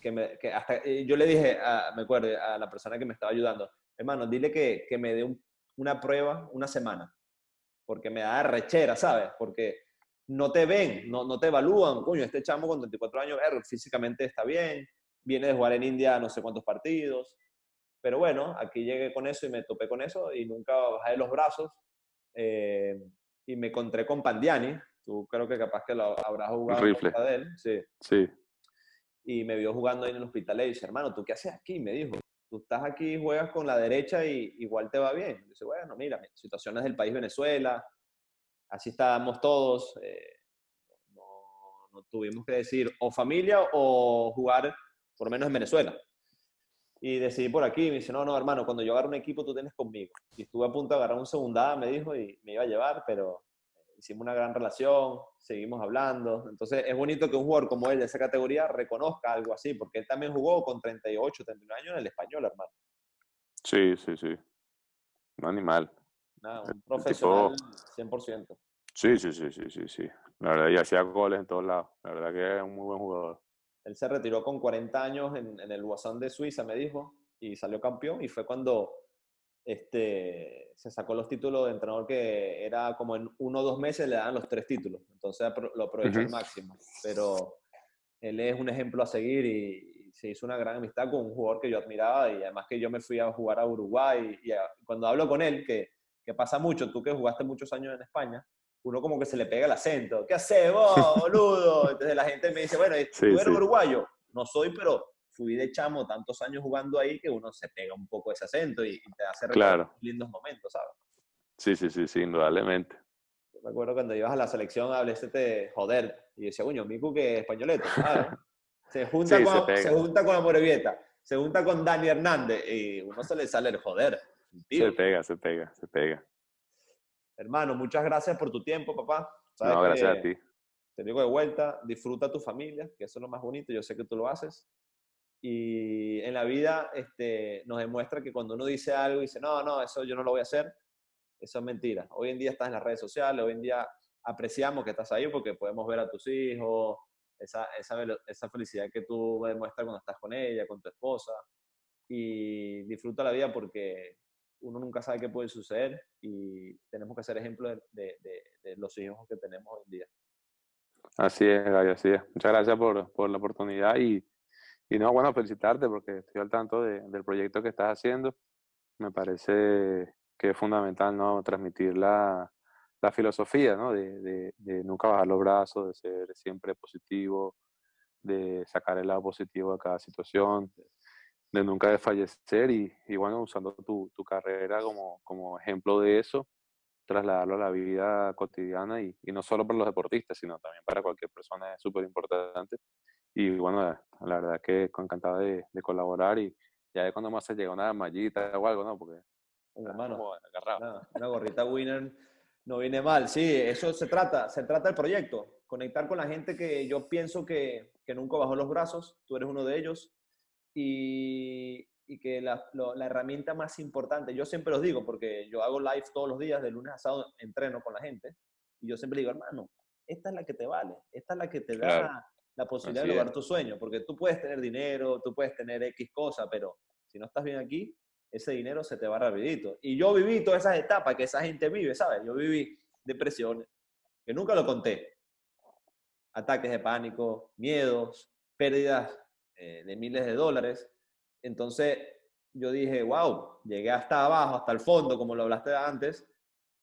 que, hasta, yo le dije, me acuerdo, a la persona que me estaba ayudando, hermano, dile que, que me dé una prueba una semana, porque me da rechera, ¿sabes? Porque no te ven, no, no te evalúan, coño, este chamo con 34 años, físicamente está bien, viene de jugar en India no sé cuántos partidos, pero bueno, aquí llegué con eso y me topé con eso y nunca bajé los brazos eh, y me encontré con Pandiani, tú creo que capaz que lo habrás jugado rifle. de él, sí. Sí y me vio jugando ahí en el hospital y dice, hermano, ¿tú qué haces aquí? Me dijo, tú estás aquí, juegas con la derecha y igual te va bien. dice, bueno, mira, situaciones del país Venezuela, así estábamos todos, eh, no, tuvimos que decir o familia o jugar por lo menos en Venezuela. Y decidí por aquí, me dice, no, no, hermano, cuando yo agarro un equipo tú tienes conmigo. Y estuve a punto de agarrar un segunda, me dijo, y me iba a llevar, pero hicimos una gran relación, seguimos hablando. Entonces es bonito que un jugador como él de esa categoría reconozca algo así, porque él también jugó con 38, 39 años en el español, hermano. Sí, sí, sí. Un animal. Nada, un profesional 100%. Sí, sí, sí, sí, sí, sí. La verdad, y hacía goles en todos lados. La verdad que es un muy buen jugador. Él se retiró con 40 años en, en el Guasán de Suiza, me dijo, y salió campeón. Y fue cuando este, se sacó los títulos de entrenador que era como en uno o dos meses le dan los tres títulos. Entonces lo aprovechó al máximo. Pero él es un ejemplo a seguir y, se hizo una gran amistad con un jugador que yo admiraba y además que yo me fui a jugar a Uruguay y, cuando hablo con él, que, que, pasa mucho, tú que jugaste muchos años en España, uno como que se le pega el acento. ¿Qué haces vos, boludo? Entonces la gente me dice, bueno, ¿tú eres uruguayo? No soy, pero fui de chamo tantos años jugando ahí que uno se pega un poco ese acento y, te hace recordar lindos momentos, ¿sabes? Sí, sí, sí, sí, indudablemente. me acuerdo cuando ibas a la selección, hablé joder, y decía, coño, Miku que españoleto, ¿sabes? Se junta, con, se, junta con Amorevieta, se junta con Dani Hernández y uno se le sale el joder. Se pega, se pega, se pega. Hermano, muchas gracias por tu tiempo, papá. no, gracias a ti. Te digo de vuelta, disfruta tu familia, que eso es lo más bonito, yo sé que tú lo haces. Y en la vida este, nos demuestra que cuando uno dice algo y dice, no, no, eso yo no lo voy a hacer, eso es mentira. Hoy en día estás en las redes sociales, hoy en día apreciamos que estás ahí porque podemos ver a tus hijos, esa, esa, esa felicidad que tú demuestras cuando estás con ella, con tu esposa. Y disfruta la vida porque uno nunca sabe qué puede suceder y tenemos que ser ejemplo de, de, de, los hijos que tenemos hoy en día. Así es, Gaby, así es. Muchas gracias por, por la oportunidad y y no, bueno, felicitarte porque estoy al tanto del proyecto que estás haciendo. Me parece que es fundamental ¿no? transmitir la, la filosofía ¿no? de, de, de, nunca bajar los brazos, de ser siempre positivo, de sacar el lado positivo de cada situación, de nunca desfallecer y, y bueno, usando tu, tu, carrera como, como ejemplo de eso, trasladarlo a la vida cotidiana y, y no solo para los deportistas, sino también para cualquier persona es súper importante y bueno, la, verdad que encantado de, de, colaborar y ya de cuando más se llega una mallita o algo, ¿no? Porque hermano, una gorrita winner no viene mal. Sí, eso se trata, se trata el proyecto, conectar con la gente que yo pienso que, que nunca bajó los brazos, tú eres uno de ellos, y, y que la, la, herramienta más importante, yo siempre los digo, porque yo hago live todos los días, de lunes a sábado entreno con la gente, y yo siempre digo, hermano, esta es la que te vale, esta es la que te da la posibilidad de lograr tu sueño, porque tú puedes tener dinero, tú puedes tener X cosa, pero si no estás bien aquí, ese dinero se te va rapidito. Y yo viví todas esas etapas que esa gente vive, ¿sabes? Yo viví depresiones, que nunca lo conté. Ataques de pánico, miedos, pérdidas eh, de miles de dólares. Entonces yo dije, wow, llegué hasta abajo, hasta el fondo, como lo hablaste antes,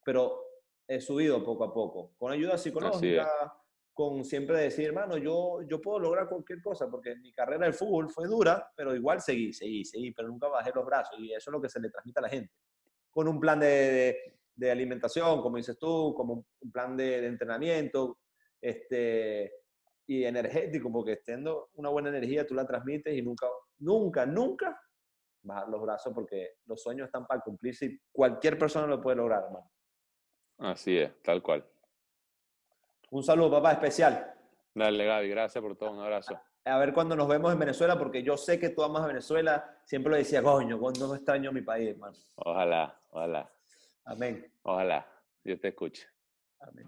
pero he subido poco a poco, con ayuda psicológica, con siempre decir, hermano, yo, yo puedo lograr cualquier cosa, porque mi carrera del fútbol fue dura, pero igual seguí, seguí, seguí, pero nunca bajé los brazos y eso es lo que se le transmite a la gente. Con un plan de, de alimentación, como dices tú, como un plan de, de entrenamiento, este, y energético, porque teniendo una buena energía tú la transmites y nunca, nunca, nunca bajar los brazos porque los sueños están para cumplirse y cualquier persona lo puede lograr, hermano. Así es, tal cual. Un saludo, papá, especial. Dale, Gaby, gracias por todo, un abrazo. A ver cuando nos vemos en Venezuela, porque yo sé que tú amas a Venezuela. Siempre lo decía, coño, cuando no extraño mi país, hermano. Ojalá, ojalá. Amén. Ojalá. Dios te escuche. Amén.